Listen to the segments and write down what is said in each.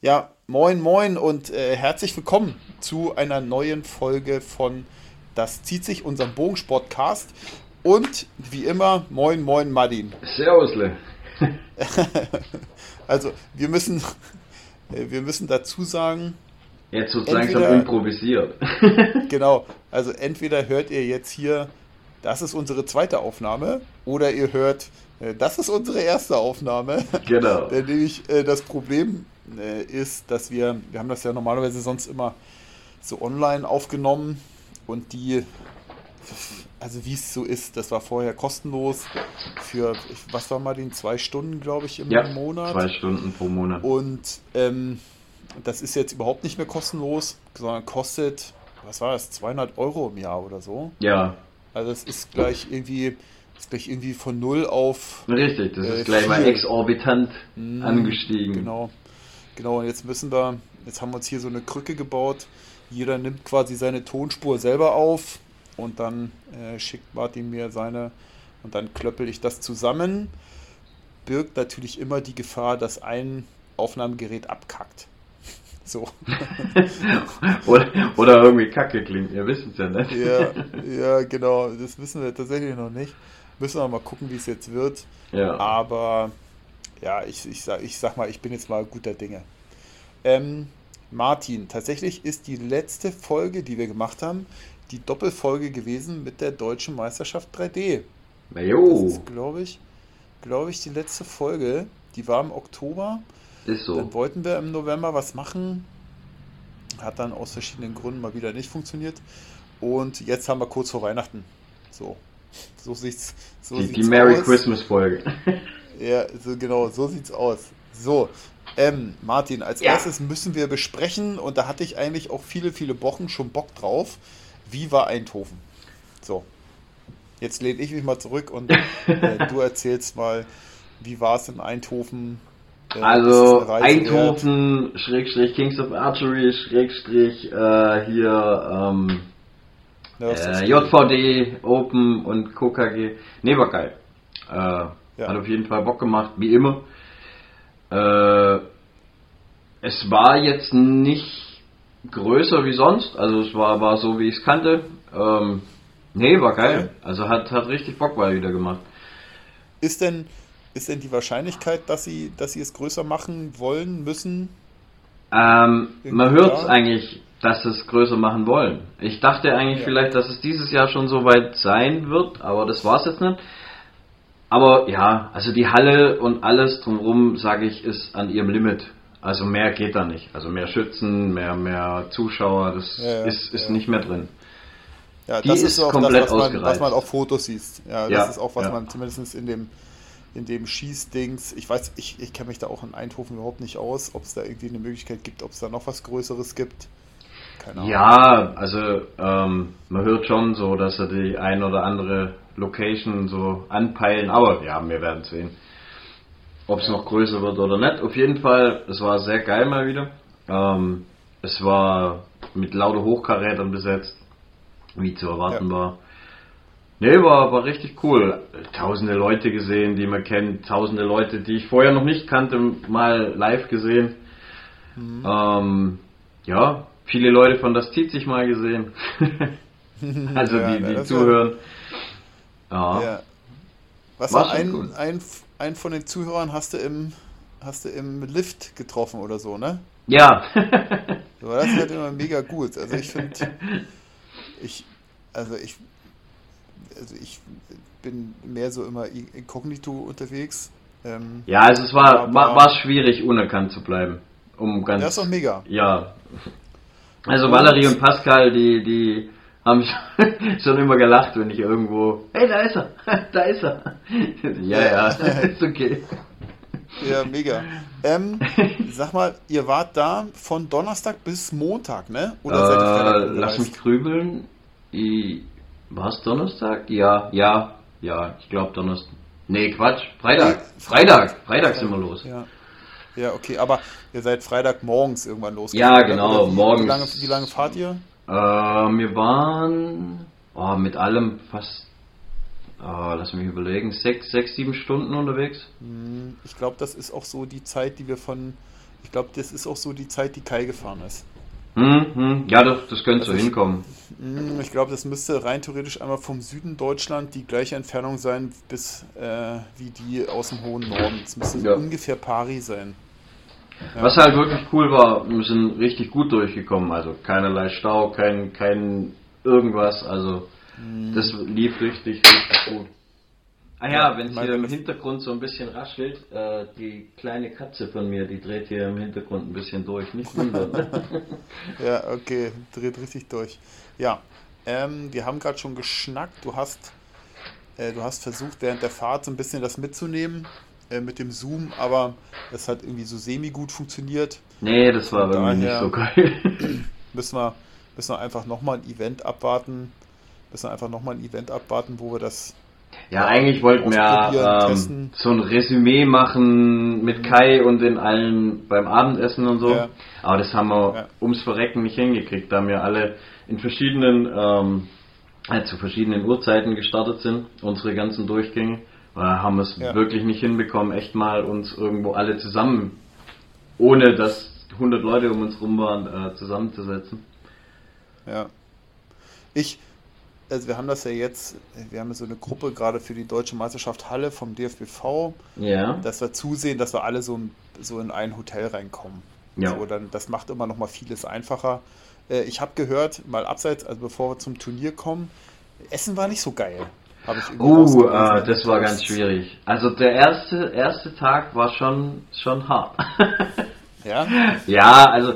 Ja, moin, moin und äh, herzlich willkommen zu einer neuen Folge von Das zieht sich, unserem Bogensportcast. Und wie immer, moin, moin, Martin. Servusle. also, wir müssen, äh, wir müssen dazu sagen. Jetzt wird langsam improvisiert. genau, also entweder hört ihr jetzt hier, das ist unsere zweite Aufnahme, oder ihr hört, äh, das ist unsere erste Aufnahme. Genau. Denn nämlich äh, das Problem äh, ist, dass wir, wir haben das ja normalerweise sonst immer so online aufgenommen und die, also wie es so ist, das war vorher kostenlos für, was war mal den zwei Stunden, glaube ich, im ja, Monat. Zwei Stunden pro Monat. Und ähm, das ist jetzt überhaupt nicht mehr kostenlos, sondern kostet, was war das, 200 Euro im Jahr oder so. Ja. Also es ist gleich irgendwie ist gleich irgendwie von null auf. Richtig, das äh, ist gleich mal exorbitant mm, angestiegen. Genau. Genau, und jetzt müssen wir, jetzt haben wir uns hier so eine Krücke gebaut. Jeder nimmt quasi seine Tonspur selber auf und dann äh, schickt Martin mir seine und dann klöppel ich das zusammen. Birgt natürlich immer die Gefahr, dass ein Aufnahmegerät abkackt. So. oder, oder irgendwie kacke klingt, ihr wisst es ja nicht. ja, ja, genau, das wissen wir tatsächlich noch nicht. Müssen wir mal gucken, wie es jetzt wird. Ja. Aber ja, ich, ich, sag, ich sag mal, ich bin jetzt mal guter Dinge. Ähm, Martin, tatsächlich ist die letzte Folge, die wir gemacht haben, die Doppelfolge gewesen mit der deutschen Meisterschaft 3D. Na jo. Das ist, glaube ich, glaube ich, die letzte Folge. Die war im Oktober. Ist so. Dann wollten wir im November was machen. Hat dann aus verschiedenen Gründen mal wieder nicht funktioniert. Und jetzt haben wir kurz vor Weihnachten. So. So sieht's, so die, sieht's die Merry. Christmas Folge. Ja, so genau, so sieht's aus. So, ähm, Martin, als ja. erstes müssen wir besprechen, und da hatte ich eigentlich auch viele, viele Wochen schon Bock drauf. Wie war Eindhoven? So. Jetzt lehne ich mich mal zurück und äh, du erzählst mal, wie war es in Eindhoven? Äh, also Eindhoven, Schrägstrich Kings of Archery, Schrägstrich äh, hier ähm, äh, JVD, Open und KKG. Ne, war geil. Ja. Hat auf jeden Fall Bock gemacht, wie immer. Äh, es war jetzt nicht größer wie sonst, also es war, war so, wie ich es kannte. Ähm, nee, war geil. Also hat, hat richtig Bock mal wieder gemacht. Ist denn, ist denn die Wahrscheinlichkeit, dass sie, dass sie es größer machen wollen, müssen? Ähm, man hört es eigentlich, dass sie es größer machen wollen. Ich dachte eigentlich ja. vielleicht, dass es dieses Jahr schon so weit sein wird, aber das war es jetzt nicht. Aber ja, also die Halle und alles drumherum, sage ich, ist an ihrem Limit. Also mehr geht da nicht. Also mehr Schützen, mehr, mehr Zuschauer, das ja, ja, ist, ist ja. nicht mehr drin. Ja, die das ist, auch komplett das, was man, was man, auf Fotos sieht. Ja, das ist auch, was man zumindest in dem, in dem Schießdings, ich weiß, ich, ich kenne mich da auch in Eindhoven überhaupt nicht aus, ob es da irgendwie eine Möglichkeit gibt, ob es da noch was Größeres gibt. Keine Ahnung. Ja, also ähm, man hört schon so, dass er die ein oder andere Location so anpeilen, aber ja, wir werden sehen, ob es ja. noch größer wird oder nicht. Auf jeden Fall, es war sehr geil mal wieder. Ähm, es war mit lauter Hochkarätern besetzt, wie zu erwarten ja. war. Nee, war, war richtig cool. Tausende Leute gesehen, die man kennt, tausende Leute, die ich vorher noch nicht kannte, mal live gesehen. Mhm. Ähm, ja, viele Leute von Das zieht sich mal gesehen. also ja, die, die zuhören. Ja. ja. Was war ein, ein, ein von den Zuhörern hast du im hast du im Lift getroffen oder so, ne? Ja. so, das ist halt immer mega gut. Also ich finde, ich, also ich, also ich bin mehr so immer inkognito unterwegs. Ähm, ja, also es war, war, war schwierig, unerkannt zu bleiben. Um ganz, das ist doch mega. Ja. Also Valerie und Pascal, die, die haben schon immer gelacht, wenn ich irgendwo, hey, da ist er, da ist er. Ja, ja, ist okay. Ja, mega. Ähm, sag mal, ihr wart da von Donnerstag bis Montag, ne? Oder seid ihr Freitag äh, Lass mich grübeln. War es Donnerstag? Ja, ja, ja, ich glaube Donnerstag. Nee, Quatsch, Freitag. Freitag, Freitag sind wir los. Ja. Ja, okay, aber ihr seid Freitag morgens irgendwann los. Ja, genau, wie, morgens. Wie lange, wie lange fahrt ihr? Äh, wir waren oh, mit allem fast, oh, lass mich überlegen, sechs, sechs, sieben Stunden unterwegs. Hm, ich glaube, das ist auch so die Zeit, die wir von Ich glaube, das ist auch so die Zeit, die Kai gefahren ist. Hm, hm. Ja, das, das könnte so hinkommen. Hm, Ich glaube, das müsste rein theoretisch einmal vom Süden Deutschland die gleiche Entfernung sein bis äh, wie die aus dem hohen Norden. Es müsste Ja. ungefähr pari sein. Ja. Was halt wirklich cool war, wir sind richtig gut durchgekommen. Also keinerlei Stau, kein, kein irgendwas. Also das lief richtig, richtig gut. Ah ja, Ja, wenn es hier im Hintergrund so ein bisschen raschelt, äh, die kleine Katze von mir, die dreht hier im Hintergrund ein bisschen durch. Nicht wundern. Ja, okay, dreht richtig durch. Ja, ähm, wir haben gerade schon geschnackt. Du hast, äh, du hast versucht, während der Fahrt so ein bisschen das mitzunehmen äh, mit dem Zoom, aber das hat irgendwie so semi-gut funktioniert. nee, das war irgendwie nicht so geil. Müssen wir, müssen wir einfach nochmal ein Event abwarten. Müssen wir einfach nochmal ein Event abwarten, wo wir das. Ja, eigentlich wollten wir Ausprobieren, ähm, so ein Resümee machen mit Kai und den allen beim Abendessen und so. Ja. Aber das haben wir Ja. ums Verrecken nicht hingekriegt, da wir alle in verschiedenen, ähm, äh, zu verschiedenen Uhrzeiten gestartet sind, unsere ganzen Durchgänge. Da haben wir es Ja. wirklich nicht hinbekommen, echt mal uns irgendwo alle zusammen, ohne dass 100 Leute um uns rum waren, äh, zusammenzusetzen. Ja. Ich, also wir haben das ja jetzt, wir haben ja so eine Gruppe gerade für die Deutsche Meisterschaft Halle vom DFBV. Ja. dass wir zusehen, dass wir alle so, so in ein Hotel reinkommen. Ja. So, dann, das macht immer noch mal vieles einfacher. Äh, ich habe gehört, mal abseits, also bevor wir zum Turnier kommen, Essen war nicht so geil. Habe ich irgendwie Uh, äh, das war ganz schwierig. Also der erste, erste Tag war schon, schon hart. Ja? ja, also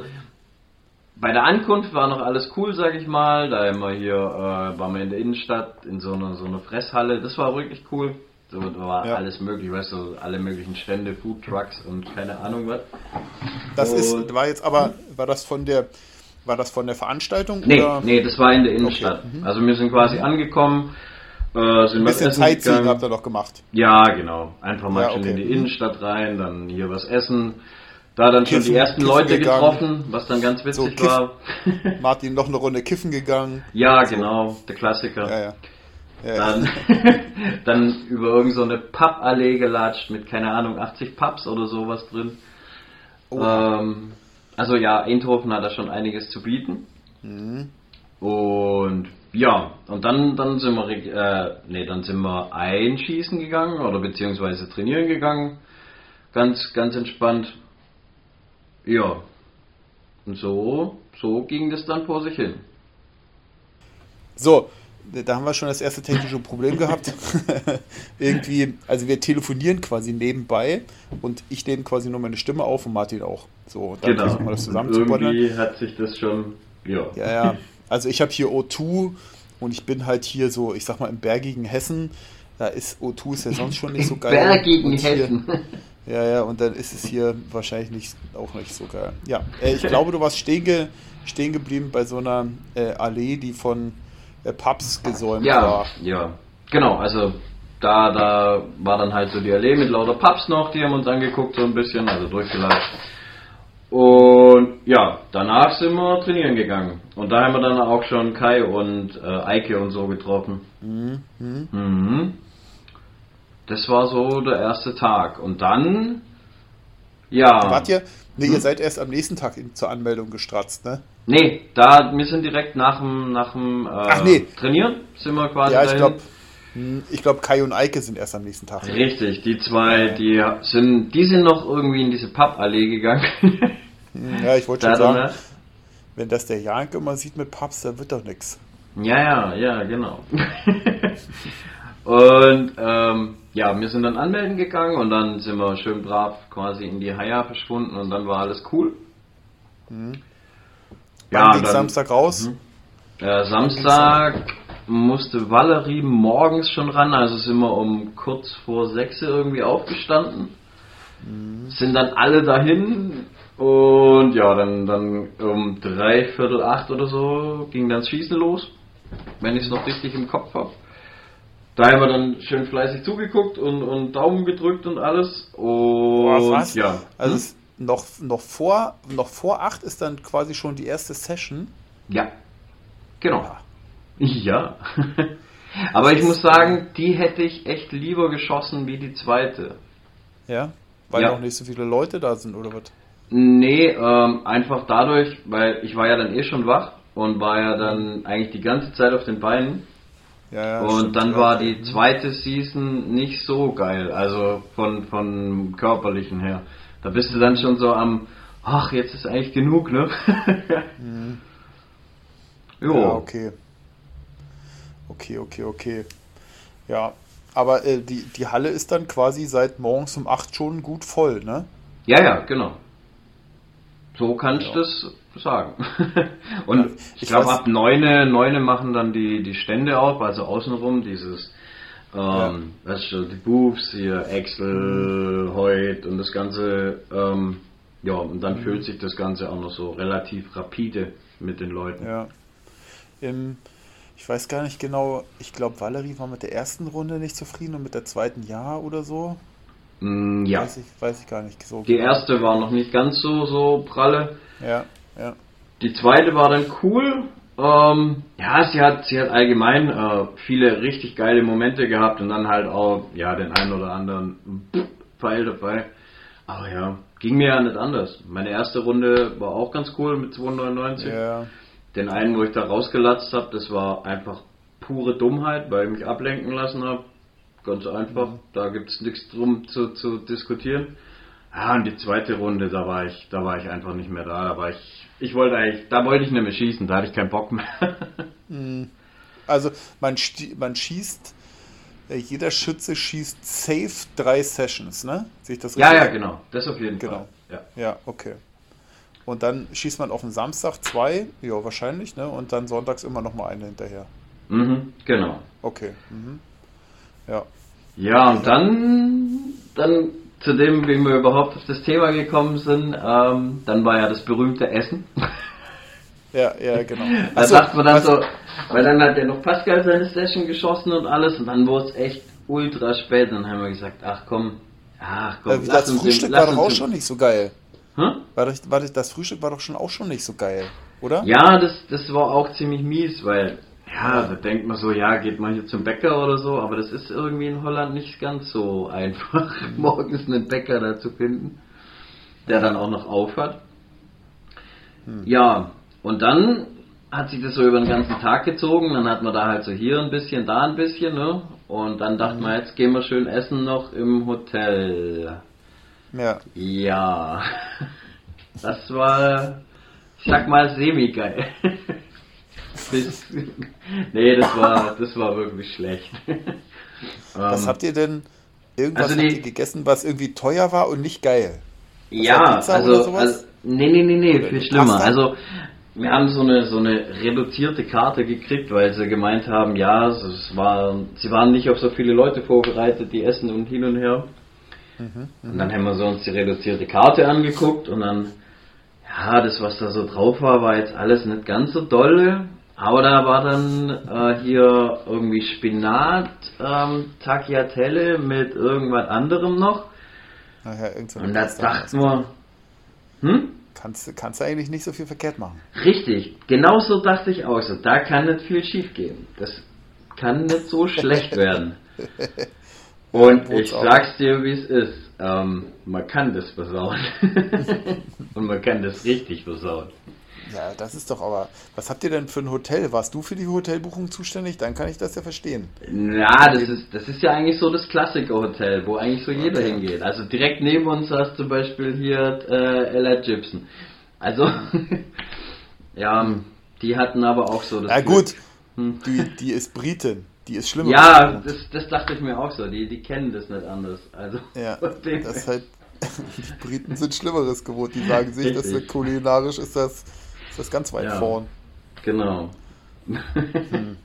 bei der Ankunft war noch alles cool, sag ich mal. Da immer hier, äh, waren wir in der Innenstadt, in so einer, so einer Fresshalle. Das war wirklich cool. So, da war Ja. alles möglich, weißt du, alle möglichen Stände, Food Trucks und keine Ahnung was. Das ist, Und- war jetzt aber, war das von der, war das von der Veranstaltung Nee, oder nee, das war in der Innenstadt. Okay, mhm. Also wir sind quasi angekommen, äh, sind ein was bisschen Sightseeing habt ihr doch gemacht? Ja, genau. Einfach mal Ja, okay. in die Mhm. Innenstadt rein, dann hier was essen. Da dann schon Kiffen- die ersten Leute gegangen. getroffen, was dann ganz witzig kiff- war. Martin noch eine Runde kiffen gegangen. ja, genau, der Klassiker. Ja, ja. ja, ja. Dann, dann über irgendeine so eine Pappallee gelatscht mit, keine Ahnung, 80 Pubs oder sowas drin. Oh. Ähm, also ja, Eindhoven hat da schon einiges zu bieten. Mhm. Und ja, und dann, dann sind wir, äh, nee, dann sind wir einschießen gegangen oder beziehungsweise trainieren gegangen. Ganz, ganz entspannt. Ja. Und so, so ging das dann vor sich hin. So, da haben wir schon das erste technische Problem gehabt. Irgendwie, also wir telefonieren quasi nebenbei und ich nehme quasi nur meine Stimme auf und Martin auch. So, dann versuchen wir das zusammen zu bundern. Irgendwie hat sich das schon, ja. Ja, ja. Also ich habe hier O2 und ich bin halt hier so, ich sag mal, im bergigen Hessen. Da ist O2 ist ja sonst schon nicht so geil. Bergigen hier- Hessen. Ja, ja, und dann ist es hier wahrscheinlich nicht, auch nicht so geil. Ja, äh, ich glaube, du warst stehen, ge, stehen geblieben bei so einer äh, Allee, die von äh, Pubs gesäumt Ja, war. ja. Genau, also da, da war dann halt so die Allee mit lauter Pubs noch, die haben uns angeguckt so ein bisschen, also durchgelatscht. Und ja, danach sind wir trainieren gegangen. Und da haben wir dann auch schon Kai und äh, Eike und so getroffen. Mhm, mhm. Mhm. Das war so der erste Tag. Und dann, ja. Wart ihr? Ne, Hm? ihr seid erst am nächsten Tag zur Anmeldung gestratzt, ne? Nee, da, wir sind direkt nach dem, nach dem äh, Ach, nee. Trainieren, sind wir quasi Ja, ich glaube, ich glaube, Kai und Eike sind erst am nächsten Tag. Richtig, die zwei, die sind, die sind noch irgendwie in diese Papallee gegangen. Ja, ich wollte schon sagen, wenn das der Jank immer sieht mit Pubs, dann wird doch nix. Ja, ja, ja, genau. und ähm, ja, wir sind dann anmelden gegangen und dann sind wir schön brav quasi in die Haia verschwunden und dann war alles cool. Mhm. Ja, Wann ging's dann- Samstag raus? Äh, Samstag musste Valerie morgens schon ran, also sind wir um kurz vor sechs irgendwie aufgestanden. Sind dann alle dahin und ja, dann, dann um drei Viertel acht oder so ging dann das Schießen los, wenn ich es noch richtig im Kopf habe. Da haben wir dann schön fleißig zugeguckt und, und Daumen gedrückt und alles. Und Boah, ja. Also Hm? noch, noch, vor, noch vor acht ist dann quasi schon die erste Session. Ja, genau. Ja. Ja. Aber ich muss sagen, die hätte ich echt lieber geschossen wie die zweite. Ja? Weil Ja. noch nicht so viele Leute da sind, oder was? Nee, ähm, einfach dadurch, weil ich war ja dann eh schon wach und war ja dann eigentlich die ganze Zeit auf den Beinen. Ja, ja, und dann war die zweite Season nicht so geil, also von, von körperlichen her. Da bist du dann schon so am, ach, jetzt ist eigentlich genug, ne? jo. Ja, okay. Okay, okay, okay. Ja, aber äh, die, die Halle ist dann quasi seit morgens um 8 schon gut voll, ne? Ja, ja, genau. So kannst Ja. du das sagen. Und Ja, ich ich glaube, ab neune, neune machen dann die, die Stände auf, also außenrum dieses, Ja. ähm, weißt du, die Booths hier, Excel, Heut und das Ganze, ähm, ja, und dann Mhm. füllt sich das Ganze auch noch so relativ rapide mit den Leuten. Ja. Im, ich weiß gar nicht genau, ich glaube, Valerie war mit der ersten Runde nicht zufrieden und mit der zweiten ja oder so. Mm, ja. Weiß ich, weiß ich gar nicht so. Die genau. erste war noch nicht ganz so, so pralle. Ja, ja. Die zweite war dann cool. Ähm, ja, sie hat, sie hat allgemein äh, viele richtig geile Momente gehabt und dann halt auch, ja, den einen oder anderen Pfeil dabei. Aber ja, ging mir ja nicht anders. Meine erste Runde war auch ganz cool mit 2,99. Ja, Den einen, wo ich da rausgelatzt habe, das war einfach pure Dummheit, weil ich mich ablenken lassen habe. Ganz einfach, da gibt es nichts drum zu, zu diskutieren. Ja, und die zweite Runde, da war ich, da war ich einfach nicht mehr da. Da war ich, ich wollte eigentlich, da wollte ich nicht mehr schießen, da hatte ich keinen Bock mehr. also man, man schießt, äh, jeder Schütze schießt safe drei Sessions, ne? Sehe ich das ja, richtig? ja, genau, das auf jeden Genau. Fall. Ja. Ja, okay. Und dann schießt man auf den Samstag zwei, ja, wahrscheinlich, ne? Und dann sonntags immer noch mal eine hinterher. Mhm, genau. Okay. Mhm. Ja. Ja, und dann, dann zu dem, wie wir überhaupt auf das Thema gekommen sind, ähm, dann war ja das berühmte Essen. Ja, ja, genau. Da Ach so, sagt man dann so, weil dann hat ja noch Pascal seine Session geschossen und alles und dann wurde es echt ultra spät. Dann haben wir gesagt, ach komm, ach komm, Äh, das Frühstück lass war doch auch schon nicht so geil. Hä? War das, war das, das Frühstück war doch schon auch schon nicht so geil, oder? Ja, das, das war auch ziemlich mies, weil, ja, da denkt man so, ja, geht mal hier zum Bäcker oder so, aber das ist irgendwie in Holland nicht ganz so einfach, morgens einen Bäcker da zu finden, der dann auch noch aufhat. Ja, und dann hat sich das so über den ganzen Tag gezogen, dann hat man da halt so hier ein bisschen, da ein bisschen, ne? Und dann dachte man, jetzt gehen wir schön essen noch im Hotel. Ja. Ja, das war, ich sag mal, semi-geil. Nee, das war, das war wirklich schlecht. Was Ähm, habt ihr denn irgendwas also ihr gegessen, was irgendwie teuer war und nicht geil? ja, Pizza also, also, nee, nee, nee, nee, Oder viel schlimmer. Pasta? Also, wir haben so eine, so eine reduzierte Karte gekriegt, weil sie gemeint haben, ja, es war, sie waren nicht auf so viele Leute vorbereitet, die essen und hin und her. Mhm, Und dann haben wir so uns die reduzierte Karte angeguckt und dann, ja, das was da so drauf war, war jetzt alles nicht ganz so dolle. Aber da war dann äh, hier irgendwie Spinat, ähm, Tagliatelle mit irgendwas anderem noch. Nachher irgend so Und da dachten wir, hm? Kannst, du- kannst du eigentlich nicht so viel verkehrt machen. Richtig, genauso dachte ich auch so. Da kann nicht viel schief gehen. Das kann nicht so schlecht werden. Und Ja, ich sag's dir, wie es ist. Ähm, man kann das versauen. Und man kann das richtig versauen. Ja, das ist doch aber. Was habt ihr denn für ein Hotel? Warst du für die Hotelbuchung zuständig? Dann kann ich das ja verstehen. Ja, das ist, das ist ja eigentlich so das Klassiker-Hotel, wo eigentlich so jeder Okay. hingeht. Also direkt neben uns hast zum Beispiel hier äh, Ella Gibson. Also, ja, die hatten aber auch so das Ja, Glück. gut. Hm. Die, die ist Britin. Die ist schlimmer. Ja, das, das dachte ich mir auch so. Die, die kennen das nicht anders. Also, Ja, das ist halt. Die Briten sind Schlimmeres gewohnt. Die sagen sich, dass kulinarisch ist das, ist das ganz weit Ja. vorn. Genau. Hm.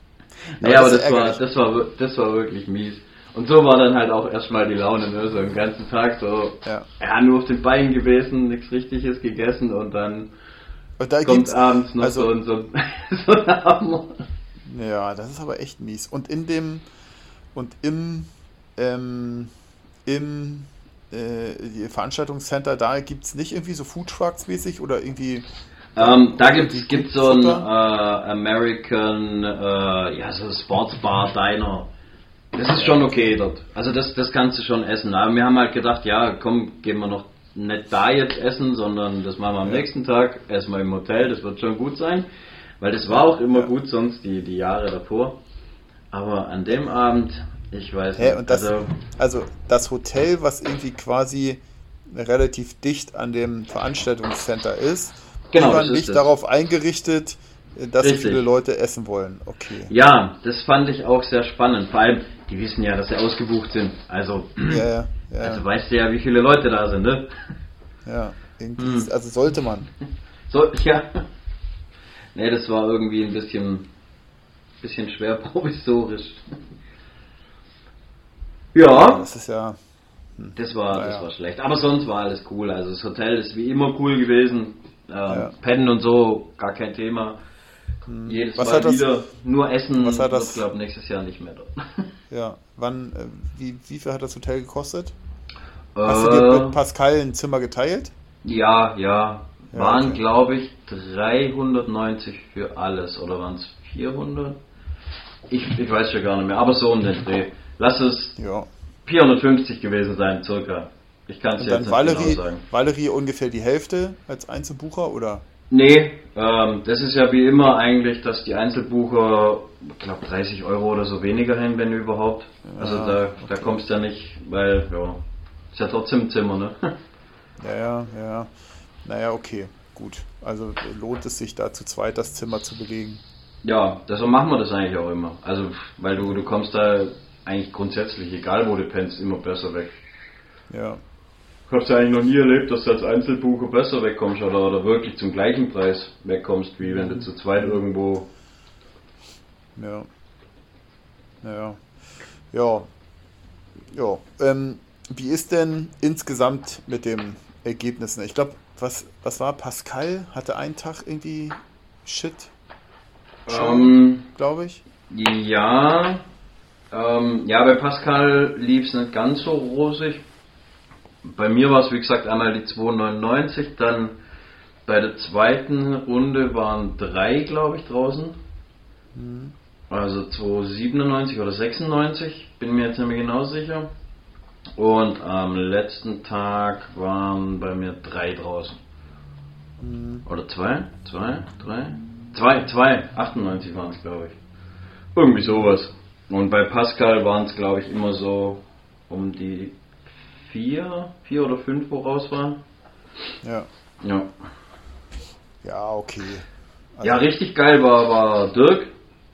Aber naja, aber das ist das war, das, war, das war wirklich mies. Und so war dann halt auch erstmal die Laune, ne? so den ganzen Tag so, Ja. ja, nur auf den Beinen gewesen, nichts Richtiges gegessen und dann Und da kommt abends noch also- so, ein- so, so ein Abend. Ja, das ist aber echt mies. Und in dem und im ähm, im äh, Veranstaltungscenter da gibt es nicht irgendwie so Food Trucks mäßig oder irgendwie Ähm, da gibt es so ein äh? American, äh, ja, so Sportsbar Diner. Das ist schon okay dort. Also das, das kannst du schon essen. Aber wir haben halt gedacht, ja, komm, gehen wir noch nicht da jetzt essen, sondern das machen wir am Ja. nächsten Tag, erstmal im Hotel, das wird schon gut sein. Weil das war auch immer Ja. gut sonst, die, die Jahre davor. Aber an dem Abend, ich weiß Hä, nicht. das, also, also das Hotel, was irgendwie quasi relativ dicht an dem Veranstaltungscenter ist, Genau, die waren das nicht darauf eingerichtet, dass so viele Leute essen wollen. Okay. ja, das fand ich auch sehr spannend. Vor allem, die wissen ja, dass sie ausgebucht sind. Also, Ja, ja, also weißt du ja, wie viele Leute da sind, ne? ja. Irgendwie, Hm. also sollte man. So, ja. Nee, das war irgendwie ein bisschen, bisschen schwer provisorisch. Ja, Das ist ja, das war, das Naja. war schlecht. Aber sonst war alles cool. Also das Hotel ist wie immer cool gewesen. Ähm, Ja. Pennen und so, gar kein Thema. Jedes Was Mal hat das- wieder. Nur Essen was hat das- glaube nächstes Jahr nicht mehr dort. ja. Wann, äh, wie, wie viel hat das Hotel gekostet? Hast du dir Äh, mit Pascal ein Zimmer geteilt? Ja, ja. Ja, Waren, okay. glaube ich, 390 für alles. Oder waren es 400? Ich, ich weiß schon gar nicht mehr. Aber so um den Dreh. Lass es Ja. 450 gewesen sein, circa. Ich kann es jetzt nicht Valerie, genau sagen. Valerie ungefähr die Hälfte als Einzelbucher oder? Nee, ähm, das ist ja wie immer eigentlich, dass die Einzelbucher, ich glaube 30 Euro oder so weniger hin, wenn überhaupt. also Ja, da, da okay. kommst du ja nicht, weil, ja, ist ja trotzdem ein Zimmer, ne? Ja, ja, ja. Naja, okay, gut. Also lohnt es sich da zu zweit das Zimmer zu belegen. Ja, deshalb machen wir das eigentlich auch immer. Also, weil du, du kommst da eigentlich grundsätzlich, egal wo du pennst, immer besser weg. Ja. Ich hab's ja eigentlich noch nie erlebt, dass du als Einzelbucher besser wegkommst oder, oder wirklich zum gleichen Preis wegkommst, wie wenn du zu zweit irgendwo. Ja. Ja. Ja. Ja. Ähm, wie ist denn insgesamt mit den Ergebnissen? Ich glaube, was, was war? Pascal hatte einen Tag irgendwie Shit, Ähm, glaube ich. Ja, ähm, ja, bei Pascal lief es nicht ganz so rosig. Bei mir war es, wie gesagt, einmal die 2,99, dann bei der zweiten Runde waren drei, glaube ich, draußen. Also 2,97 oder 96, bin mir jetzt nicht mehr genau sicher. Und am letzten Tag waren bei mir drei draußen. Oder zwei? Zwei? Drei? Zwei, zwei, 98 waren es, glaube ich. Irgendwie sowas. Und bei Pascal waren es, glaube ich, immer so um die vier, vier oder fünf, wo raus waren. Ja. Ja. Ja, okay. Also, Ja, richtig geil war, war Dirk,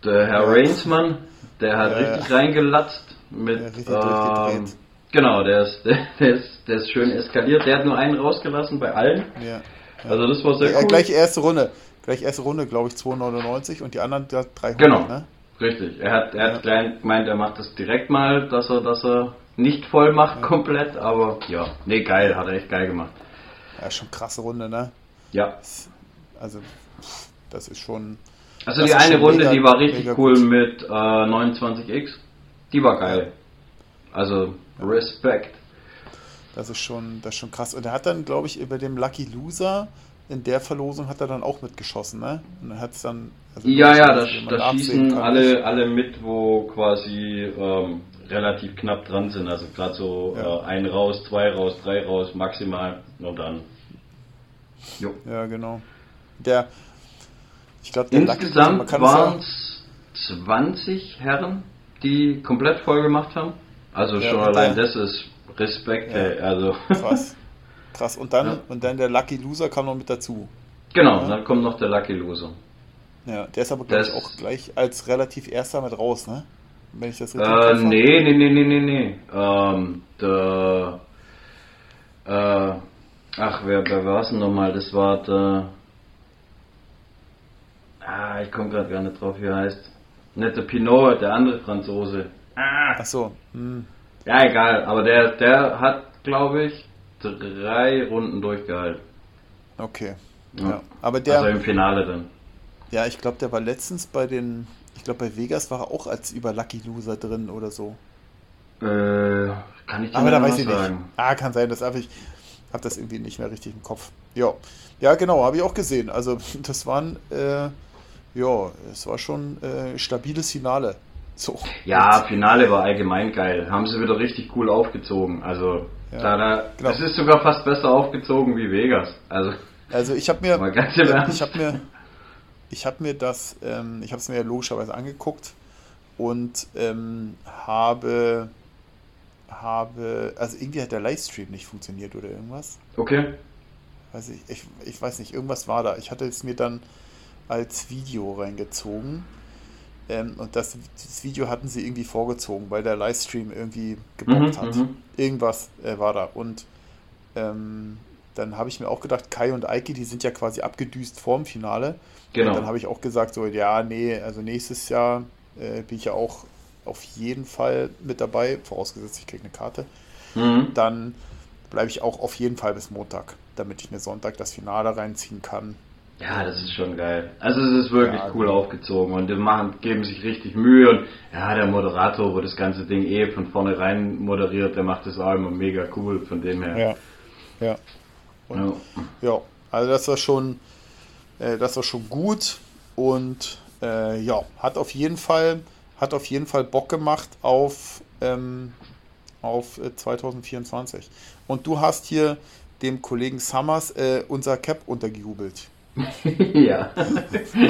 der Herr Ja. Rainsmann, der hat Ja, richtig ja. reingelatzt mit. Ja, ähm, genau, der ist, der, der, ist, der ist schön eskaliert. Der hat nur einen rausgelassen bei allen. ja. Also das war sehr Ja, cool. gleich erste Runde. Gleich erste Runde, glaube ich, 2,99 und die anderen da 300, Genau. ne? Richtig. Er hat, er Ja. hat klein gemeint, er macht das direkt mal, dass er, dass er nicht voll macht komplett, aber ja, nee, geil, hat er echt geil gemacht. Ja, schon krasse Runde, ne? Ja. Also, das ist schon. Also Das die eine Runde, mega- die war richtig cool gut. mit äh, 29x. Die war geil. Also Respekt. Das ist schon, das ist schon krass. Und er hat dann, glaube ich, über dem Lucky Loser in der Verlosung hat er dann auch mitgeschossen, ne? Und er hat es dann. also Ja, ja, da, dass man da nachsehen schießen alle, alle mit, wo quasi ähm, relativ knapp dran sind. Also gerade so Ja. äh, ein raus, zwei raus, drei raus maximal und dann. Jo. Ja, genau. Der, ich glaube, Insgesamt waren es 20 Herren, die komplett voll gemacht haben. Also Ja, schon allein der- das ist Respekt, Ja. ey. Also Krass. Krass. Und dann, Ja. und dann der Lucky Loser kam noch mit dazu. genau, Ja. dann kommt noch der Lucky Loser. Ja, der ist aber, glaube ich, Das- auch gleich als relativ erster mit raus, ne? Wenn ich das richtig Äh, nee, nee, nee, nee, nee, nee. Ähm, der, äh, ach, wer, wer war es denn nochmal? Das war der, ah, ich komme gerade gar nicht drauf, wie er heißt. Nicht der Pinot, der andere Franzose. Ah, Ach so. Hm. ja, egal, aber der, der hat, glaube ich, drei Runden durchgehalten. Okay. Ja. Ja. Aber der, also im Finale dann. ja, ich glaube, der war letztens bei den, ich glaube, bei Vegas war er auch als über Lucky Loser drin oder so. Äh, kann ich Aber da weiß ich nicht. sagen. Ah, kann sein, das habe ich, habe das irgendwie nicht mehr richtig im Kopf. Ja, ja, genau, habe ich auch gesehen. Also das waren, äh, ja, es war schon äh, stabiles Finale. So. Ja, Finale war allgemein geil. Haben sie wieder richtig cool aufgezogen. Also Ja. Da, da, genau. Das ist sogar fast besser aufgezogen wie Vegas. Also, also ich habe mir, ich habe mir, ich habe mir das, ähm, ich habe es mir logischerweise angeguckt und ähm, habe, habe, also irgendwie hat der Livestream nicht funktioniert oder irgendwas. Okay. Weiß ich, ich, ich weiß nicht, irgendwas war da. Ich hatte es mir dann als Video reingezogen. Ähm, und das, das, Video hatten sie irgendwie vorgezogen, weil der Livestream irgendwie gebockt mhm, hat. Mhm. Irgendwas äh, war da. Und ähm, dann habe ich mir auch gedacht, Kai und Eike, die sind ja quasi abgedüst vorm Finale. Genau. Und dann habe ich auch gesagt, so, ja, nee, also nächstes Jahr äh, bin ich ja auch auf jeden Fall mit dabei, vorausgesetzt ich kriege eine Karte. Mhm. Dann bleibe ich auch auf jeden Fall bis Montag, damit ich mir Sonntag das Finale reinziehen kann. Ja, das ist schon geil. Also es ist wirklich ja, cool genau. aufgezogen und die machen, geben sich richtig Mühe und ja, der Moderator, wo das ganze Ding eh von vornherein moderiert, der macht das auch immer mega cool von dem her. Ja. Ja. Und, ja. ja. also das war schon, äh, das war schon gut und äh, ja, hat auf jeden Fall, hat auf jeden Fall Bock gemacht auf, ähm, auf 2024. Äh, und du hast hier dem Kollegen Summers äh, unser Cap untergejubelt. ja.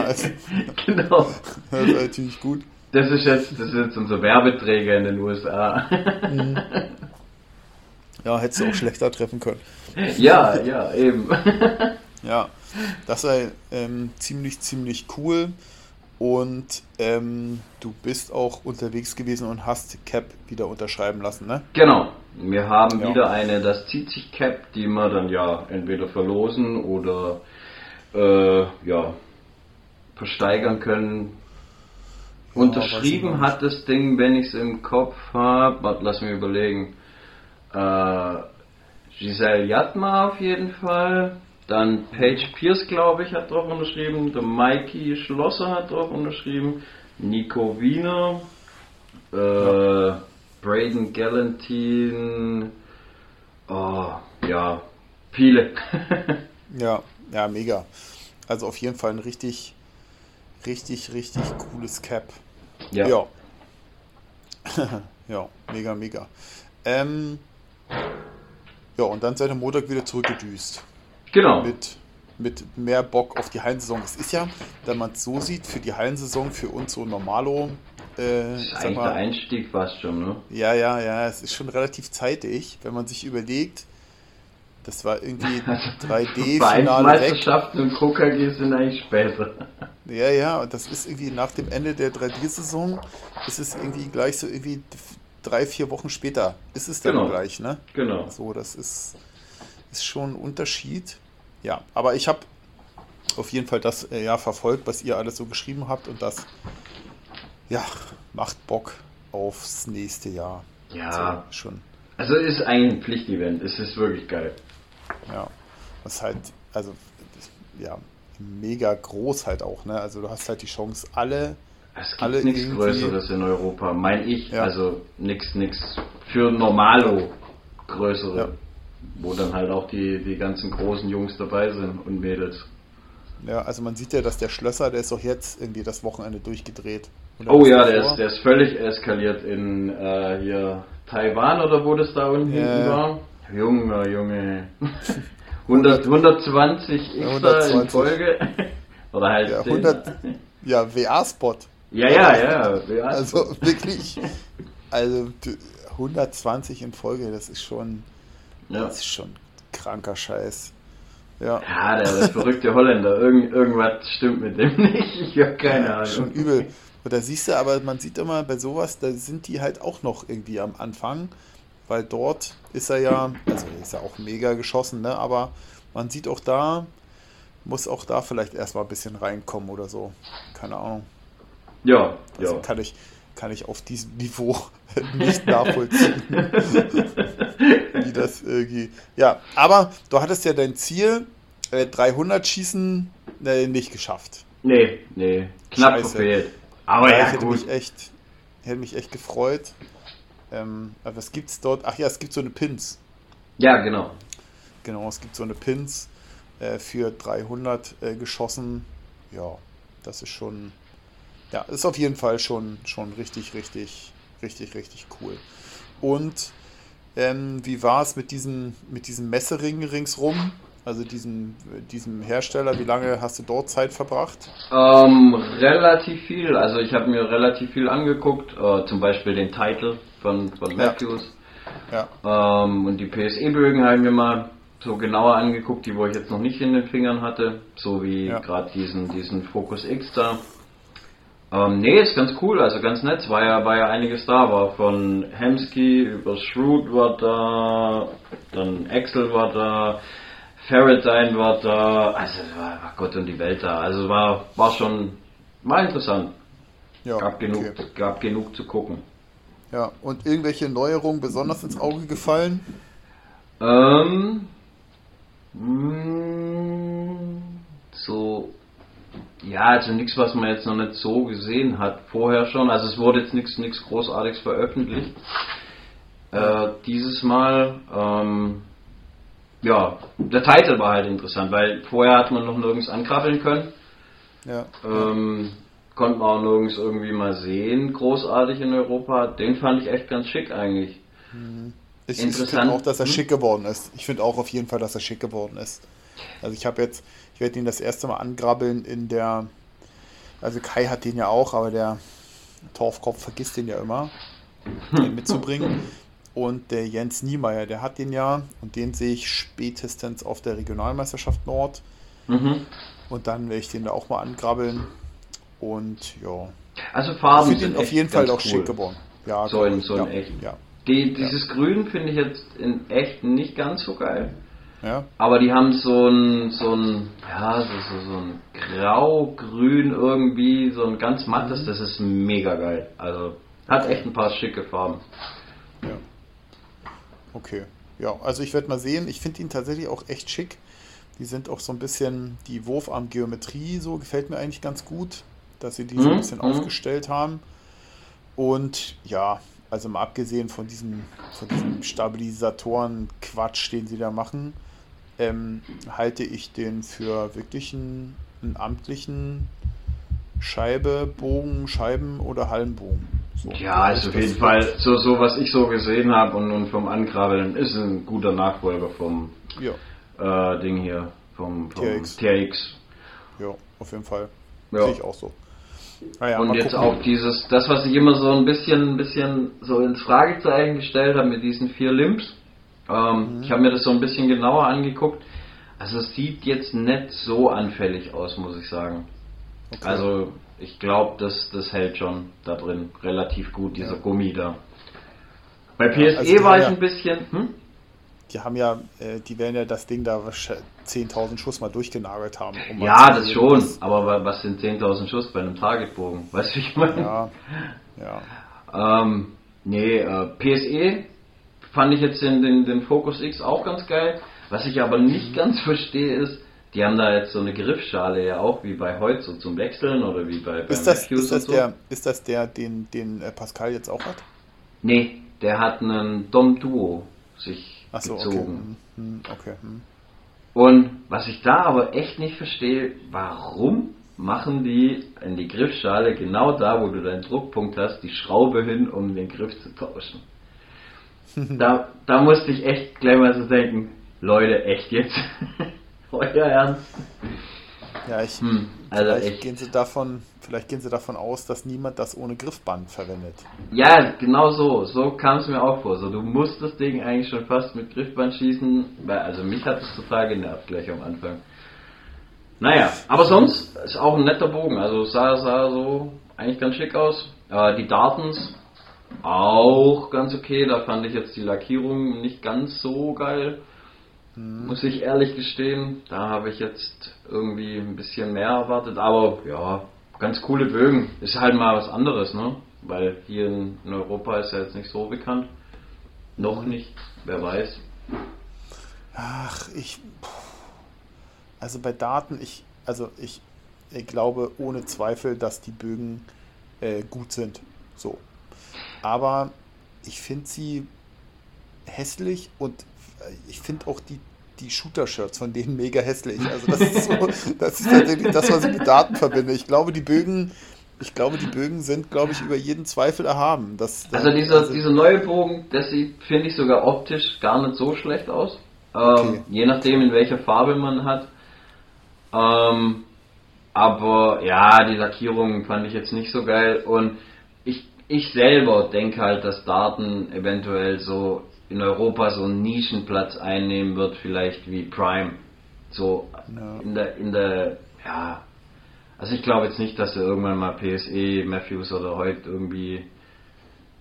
Also, genau. Das ist natürlich gut. Das ist jetzt, das ist jetzt unser Werbeträger in den USA. Ja, hättest du auch schlechter treffen können. Ja, ja, eben. Ja, das war ähm, ziemlich, ziemlich cool. Und ähm, du bist auch unterwegs gewesen und hast Cap wieder unterschreiben lassen, ne? Genau. Wir haben ja. wieder eine, das zieht sich Cap, die wir dann ja entweder verlosen oder äh, ja, versteigern können. Ja, Unterschrieben hat das Ding, wenn ich es im Kopf habe, lass mich überlegen. Äh, Giselle Jatma auf jeden Fall. Dann Paige Pierce, glaube ich, hat drauf unterschrieben. Der Mikey Schlosser hat drauf unterschrieben. Nico Wiener. Äh, ja. Braden Galantine. Oh, ja, viele. ja, ja, mega. Also auf jeden Fall ein richtig, richtig, richtig cooles Cap. Ja. Ja, ja mega, mega. Ähm, ja, und dann seit dem Montag wieder zurückgedüst. Genau. Mit, mit mehr Bock auf die Hallensaison. Es ist ja, wenn man es so sieht, für die Hallensaison, für uns so Normalo. Äh, eigentlich mal, der Einstieg fast schon, ne? Ja, ja, ja, es ist schon relativ zeitig, wenn man sich überlegt, das war irgendwie 3D-Finale Meisterschaften und KKG sind eigentlich später. Ja, ja, und das ist irgendwie nach dem Ende der 3D-Saison, ist es irgendwie gleich so irgendwie drei, vier Wochen später ist es dann genau. gleich, ne? Genau. So, das ist, ist schon ein Unterschied. Ja, aber ich habe auf jeden Fall das äh, ja verfolgt, was ihr alles so geschrieben habt und das ja, macht Bock aufs nächste Jahr. Ja. So, schon. Also es ist ein Pflichtevent, es ist wirklich geil. Ja, was halt, also ja, mega groß halt auch, ne? Also du hast halt die Chance, alle. Es gibt alle nichts Größeres in Europa, mein ich. Ja. Also nichts, nichts für Normalo Größere. Ja. Wo dann halt auch die, die ganzen großen Jungs dabei sind und Mädels. Ja, also man sieht ja, dass der Schlösser, der ist doch jetzt irgendwie das Wochenende durchgedreht. Oh ja, der ist, der ist völlig eskaliert in äh, hier Taiwan oder wo das da unten hinten war. Junge, Junge. 100, 120 X 120. in Folge. Oder halt ja, 100, ja, WA-Spot. Ja, ja, ja. Also wirklich, also 120 in Folge, das ist schon, ja. das ist schon kranker Scheiß. Ja, ja der, der verrückte Holländer. Irgend, irgendwas stimmt mit dem nicht. Ich habe keine ja, Ahnung. Schon übel. Und da siehst du, aber man sieht immer bei sowas, da sind die halt auch noch irgendwie am Anfang weil dort ist er ja, also ist er auch mega geschossen, ne? aber man sieht auch da, muss auch da vielleicht erstmal ein bisschen reinkommen oder so. Keine Ahnung. Ja, also ja. Kann ich, kann ich auf diesem Niveau nicht nachvollziehen. wie das irgendwie. Ja, aber du hattest ja dein Ziel, 300 äh, schießen, äh, nicht geschafft. Nee, nee, knapp Scheiße. verfehlt. Aber ja, ja ich hätte gut. mich echt, hätte mich echt gefreut. Ähm, was es dort? Ach ja, es gibt so eine Pins. Ja, genau. Genau, es gibt so eine Pins äh, für 300 äh, geschossen. Ja, das ist schon, ja, ist auf jeden Fall schon, schon richtig, richtig, richtig, richtig cool. Und Ähm, wie war es mit diesem, mit diesem Messering ringsrum? Also diesem, diesem Hersteller, wie lange hast du dort Zeit verbracht? Ähm, relativ viel. Also ich habe mir relativ viel angeguckt. Äh, zum Beispiel den Titel von, von Matthews. Ja. ja. Ähm, und die PSE-Bögen habe ich mir mal so genauer angeguckt, die wo ich jetzt noch nicht in den Fingern hatte. So wie ja. gerade diesen, diesen Focus X da. Ähm, nee, ist ganz cool, also ganz nett. War ja, war ja einiges da. War von Hemsky über Shrewd war da, dann Axel war da. Faraday war da, also war, war Gott und die Welt da. Also war, war schon, war interessant. Ja, gab, genug, okay. gab genug zu gucken. Ja, und irgendwelche Neuerungen besonders ins Auge gefallen? Ähm, mh, mm, so, ja, also nichts, was man jetzt noch nicht so gesehen hat. Vorher schon, also es wurde jetzt nichts nichts Großartiges veröffentlicht. Äh, dieses Mal, ähm, ja, der Titel war halt interessant, weil vorher hat man noch nirgends ankrabbeln können. Ja. Ähm, konnte man auch nirgends irgendwie mal sehen, großartig in Europa. Den fand ich echt ganz schick eigentlich. Mhm. Ich, Interessant. Ich finde auch, dass er hm? schick geworden ist. Ich finde auch auf jeden Fall, dass er schick geworden ist. Also ich habe jetzt, ich werde ihn das erste Mal angrabbeln in der, also Kai hat den ja auch, aber der Torfkopf vergisst den ja immer, den mitzubringen. Und der Jens Niemeyer, der hat den ja und den sehe ich spätestens auf der Regionalmeisterschaft Nord. Mhm. Und dann werde ich den da auch mal angrabbeln. Und ja. Also Farben ich sind auf jeden Fall auch cool. schick geworden. Ja, so in, so in ja, echt. Ja. Die, dieses ja. Grün finde ich jetzt in echt nicht ganz so geil. Ja. Aber die haben so ein, so ein, ja, so, so, so ein grau-grün irgendwie, so ein ganz mattes, mhm. das ist mega geil. Also hat echt ein paar schicke Farben. Ja. Okay. Ja, also ich werde mal sehen. Ich finde ihn tatsächlich auch echt schick. Die sind auch so ein bisschen, die Wurfarm-Geometrie so gefällt mir eigentlich ganz gut, dass sie die so ein mhm, bisschen mhm. aufgestellt haben. Und ja, also mal abgesehen von diesem, von diesem Stabilisatoren-Quatsch, den sie da machen, ähm, halte ich den für wirklich einen, einen amtlichen Scheibe, Bogen, Scheiben oder Hallenbogen. So, ja, ist auf jeden Fall so, so, was ich so gesehen habe und, und vom Ankrabbeln ist ein guter Nachfolger vom ja. äh, Ding hier, vom, vom TRX. TRX. Ja, auf jeden Fall. Ja. Sehe ich auch so. Naja, und jetzt gucken. auch dieses, das, was ich immer so ein bisschen, ein bisschen so ins Fragezeichen gestellt habe mit diesen vier Limps. Ähm, mhm. Ich habe mir das so ein bisschen genauer angeguckt. Also es sieht jetzt nicht so anfällig aus, muss ich sagen. Okay. Also ich glaube, das, das hält schon da drin relativ gut, dieser ja. Gummi da. Bei PSE ja, also war ich ein bisschen. Hm? Die haben ja, äh, die werden ja das Ding da 10.000 Schuss mal durchgenagelt haben. Um ja, das schon, was aber was sind 10.000 Schuss bei einem Targetbogen? Weißt du, ich meine? Ja, ja. Ähm, nee, äh, PSE fand ich jetzt den, den, den Focus X auch ganz geil. Was ich aber nicht mhm. ganz verstehe ist, die haben da jetzt so eine Griffschale ja auch wie bei heute so zum Wechseln oder wie bei, bei ist das, ist das so. der Ist das der, den, den äh, Pascal jetzt auch hat? Nee, der hat einen Dom Duo sich Ach so, gezogen. Okay. Hm, hm, okay. Hm. Und was ich da aber echt nicht verstehe, warum machen die in die Griffschale genau da, wo du deinen Druckpunkt hast, die Schraube hin, um den Griff zu tauschen? da, da musste ich echt gleich mal so denken, Leute, echt jetzt? Euer Ernst? Ja, ich, hm, also vielleicht, echt. Gehen sie davon, vielleicht gehen sie davon aus, dass niemand das ohne Griffband verwendet. Ja, genau so. So kam es mir auch vor. So, du musst das Ding eigentlich schon fast mit Griffband schießen. Weil, also mich hat es total genervt gleich am Anfang. Naja, aber sonst ist auch ein netter Bogen. Also sah, sah so eigentlich ganz schick aus. Äh, die Dartens auch ganz okay. Da fand ich jetzt die Lackierung nicht ganz so geil. Mhm. Muss ich ehrlich gestehen, da habe ich jetzt irgendwie ein bisschen mehr erwartet, aber ja, ganz coole Bögen. Ist halt mal was anderes, ne? Weil hier in, Europa ist er jetzt nicht so bekannt. Noch mhm. nicht, wer weiß. Ach, ich. Also bei Daten, ich. Also ich, ich glaube ohne Zweifel, dass die Bögen äh, gut sind. So. Aber ich finde sie hässlich und ich finde auch die, die Shooter-Shirts von denen mega hässlich. Also das ist, so, das ist tatsächlich das, was ich mit Daten verbinde. Ich glaube, die Bögen, ich glaube, die Bögen sind, glaube ich, über jeden Zweifel erhaben. Das, also dieser, also dieser neue Bogen, der sieht, finde ich, sogar optisch gar nicht so schlecht aus. Ähm, okay. Je nachdem, in welcher Farbe man hat. Ähm, aber ja, die Lackierung fand ich jetzt nicht so geil. Und ich, selber denke halt, dass Daten eventuell so in Europa so einen Nischenplatz einnehmen wird, vielleicht wie Prime. So ja. in der, in der, ja, also ich glaube jetzt nicht, dass wir irgendwann mal PSE, Matthews oder heute irgendwie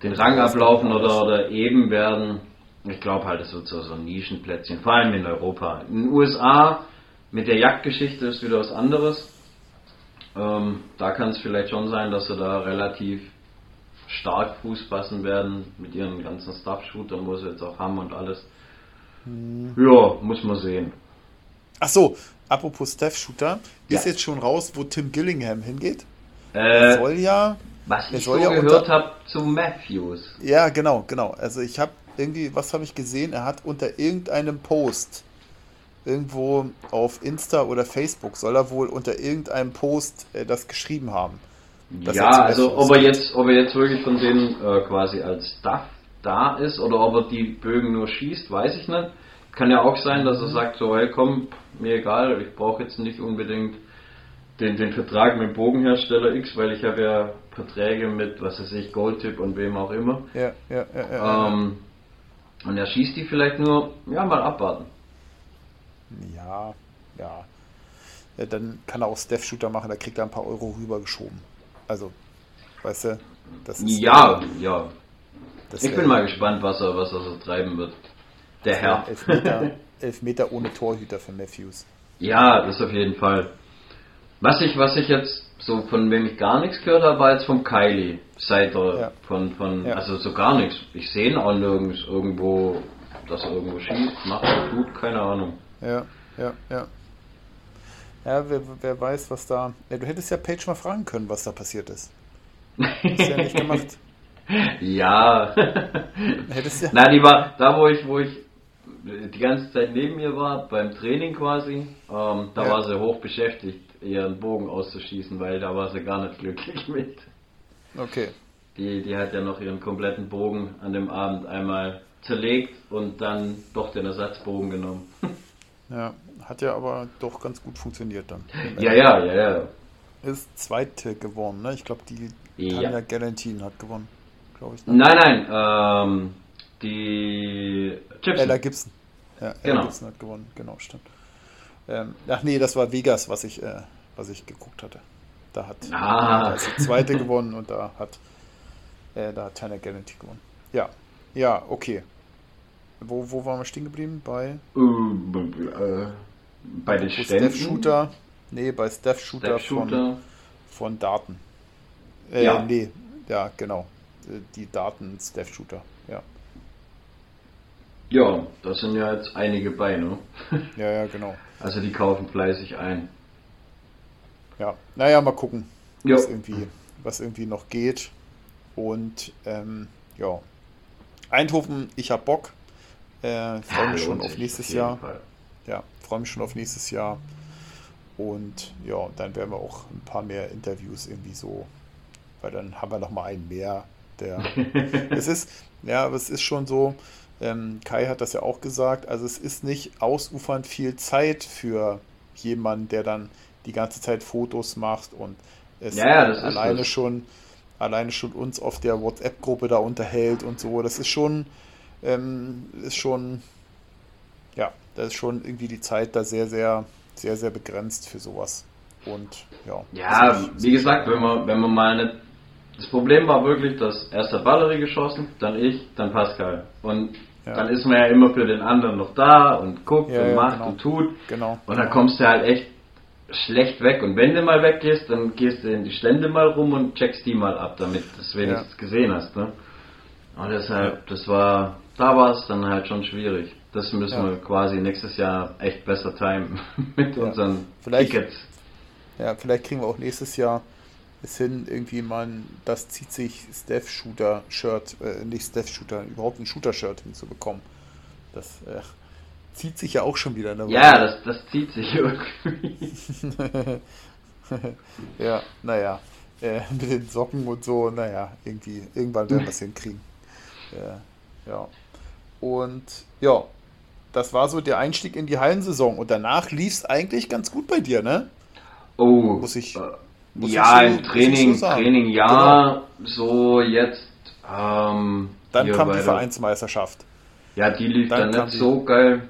den Rang ablaufen oder, oder eben werden. Ich glaube halt, es wird so, so ein Nischenplätzchen, vor allem in Europa. In den USA mit der Jagdgeschichte ist wieder was anderes. Ähm, da kann es vielleicht schon sein, dass sie da relativ stark Fuß fassen werden mit ihren ganzen Stuff-Shootern, wo sie jetzt auch haben und alles. Hm. Ja, muss man sehen. Ach so, apropos Staff-Shooter, ist ja. jetzt schon raus, wo Tim Gillingham hingeht? Äh, er soll ja. Was ich so ja gehört habe zu Matthews. Ja, genau, genau. Also ich habe irgendwie, was habe ich gesehen? Er hat unter irgendeinem Post irgendwo auf Insta oder Facebook soll er wohl unter irgendeinem Post äh, das geschrieben haben. Ja, also ob er jetzt, ob er jetzt wirklich von denen äh, quasi als Stuff da ist oder ob er die Bögen nur schießt, weiß ich nicht. Kann ja auch sein, dass er mhm. sagt so, hey komm, mir egal, ich brauche jetzt nicht unbedingt den, den Vertrag mit dem Bogenhersteller X, weil ich habe ja Verträge mit, was weiß ich, Goldtip und wem auch immer. Ja, ja, ja. ja, ähm, und er schießt die vielleicht nur, ja, mal abwarten. Ja, ja. ja dann kann er auch Steph-Shooter machen, da kriegt er ein paar Euro rübergeschoben. Also, weißt du, das ist. Ja, ja. ich bin mal gespannt, was er, was er so treiben wird. Der Herr. Elf Meter, elf Meter ohne Torhüter für Matthews. Ja, das auf jeden Fall. Was ich, was ich jetzt so von wem ich gar nichts gehört habe, war jetzt vom Kylie. Seit er ja. von, von ja. also so gar nichts. Ich sehe ihn auch nirgends irgendwo, dass er irgendwo schießt, macht, tut, keine Ahnung. Ja, ja, ja. Ja, wer, wer weiß, was da. Ja, du hättest ja Page mal fragen können, was da passiert ist. Hast ja nicht gemacht. ja. Hättest ja. Na, die war da, wo ich, wo ich die ganze Zeit neben ihr war, beim Training quasi, ähm, da ja. war sie hoch beschäftigt, ihren Bogen auszuschießen, weil da war sie gar nicht glücklich mit. Okay. Die, die hat ja noch ihren kompletten Bogen an dem Abend einmal zerlegt und dann doch den Ersatzbogen genommen. Ja, hat ja aber doch ganz gut funktioniert dann. Ja, ja, ja, ja. Ist zweite gewonnen, ne? Ich glaube, die ja. Tanja Galantin hat gewonnen, glaube ich. Ne? Nein, nein, ähm, die Gibson. Ella Gibson. Ja, Ella genau. Gibson hat gewonnen, genau, stimmt. Ähm, ach nee, das war Vegas, was ich, äh, was ich geguckt hatte. Da hat ah. da ist die zweite gewonnen und da hat, äh, da hat Tanja Galantin gewonnen. Ja, ja, okay. Wo, wo waren wir stehen geblieben? Bei? Äh, bei den Steph Shooter. Nee, bei Steph Shooter, Steph -Shooter. Von, von Daten. Äh, ja. Nee, ja, genau. Äh, die Daten Steph Shooter, ja. Ja, da sind ja jetzt einige bei, ne? ja, ja, genau. Also die kaufen fleißig ein. Ja, naja, mal gucken, was irgendwie, was irgendwie noch geht. Und ähm, ja, Eindhoven, ich hab Bock. Äh, freue mich ja, schon auf nächstes auf Jahr. Fall. Freue mich schon auf nächstes Jahr. Und ja, dann werden wir auch ein paar mehr Interviews irgendwie so, weil dann haben wir noch mal einen mehr. Der, es ist, ja, aber es ist schon so, ähm, Kai hat das ja auch gesagt, also es ist nicht ausufernd viel Zeit für jemanden, der dann die ganze Zeit Fotos macht und es ja, ja, alleine schon alleine schon uns auf der WhatsApp-Gruppe da unterhält und so. Das ist schon, ähm, ist schon, ja, da ist schon irgendwie die Zeit da sehr, sehr, sehr, sehr begrenzt für sowas. Und ja. Ja, wie gesagt, wenn man, wenn man mal nicht. Das Problem war wirklich, dass erst hat Valerie geschossen, dann ich, dann Pascal. Und ja. dann ist man ja immer für den anderen noch da und guckt ja, und ja, macht genau. und tut. Genau. Und dann kommst du halt echt schlecht weg. Und wenn du mal weggehst, dann gehst du in die Stände mal rum und checkst die mal ab, damit du es wenigstens gesehen hast. Ne? Und deshalb, das war da war es dann halt schon schwierig. Das müssen ja. wir quasi nächstes Jahr echt besser timen mit ja. unseren vielleicht, Tickets. Ja, vielleicht kriegen wir auch nächstes Jahr es hin, irgendwie mal das zieht sich Steph Shooter Shirt, äh, nicht Steph Shooter, überhaupt ein Shooter Shirt hinzubekommen. Das äh, zieht sich ja auch schon wieder. Ne? Ja, das, das zieht sich irgendwie. ja, naja. äh, mit den Socken und so. Naja, irgendwie, irgendwann werden wir es hinkriegen. Äh, ja. Und ja, das war so der Einstieg in die Hallensaison. Und danach lief es eigentlich ganz gut bei dir, ne? Oh, Muss ich. äh, muss ja, ich so- im Training, so. Training ja, so jetzt. Ähm, Dann kam die Vereinsmeisterschaft. Ja, die lief dann dann, nicht so geil.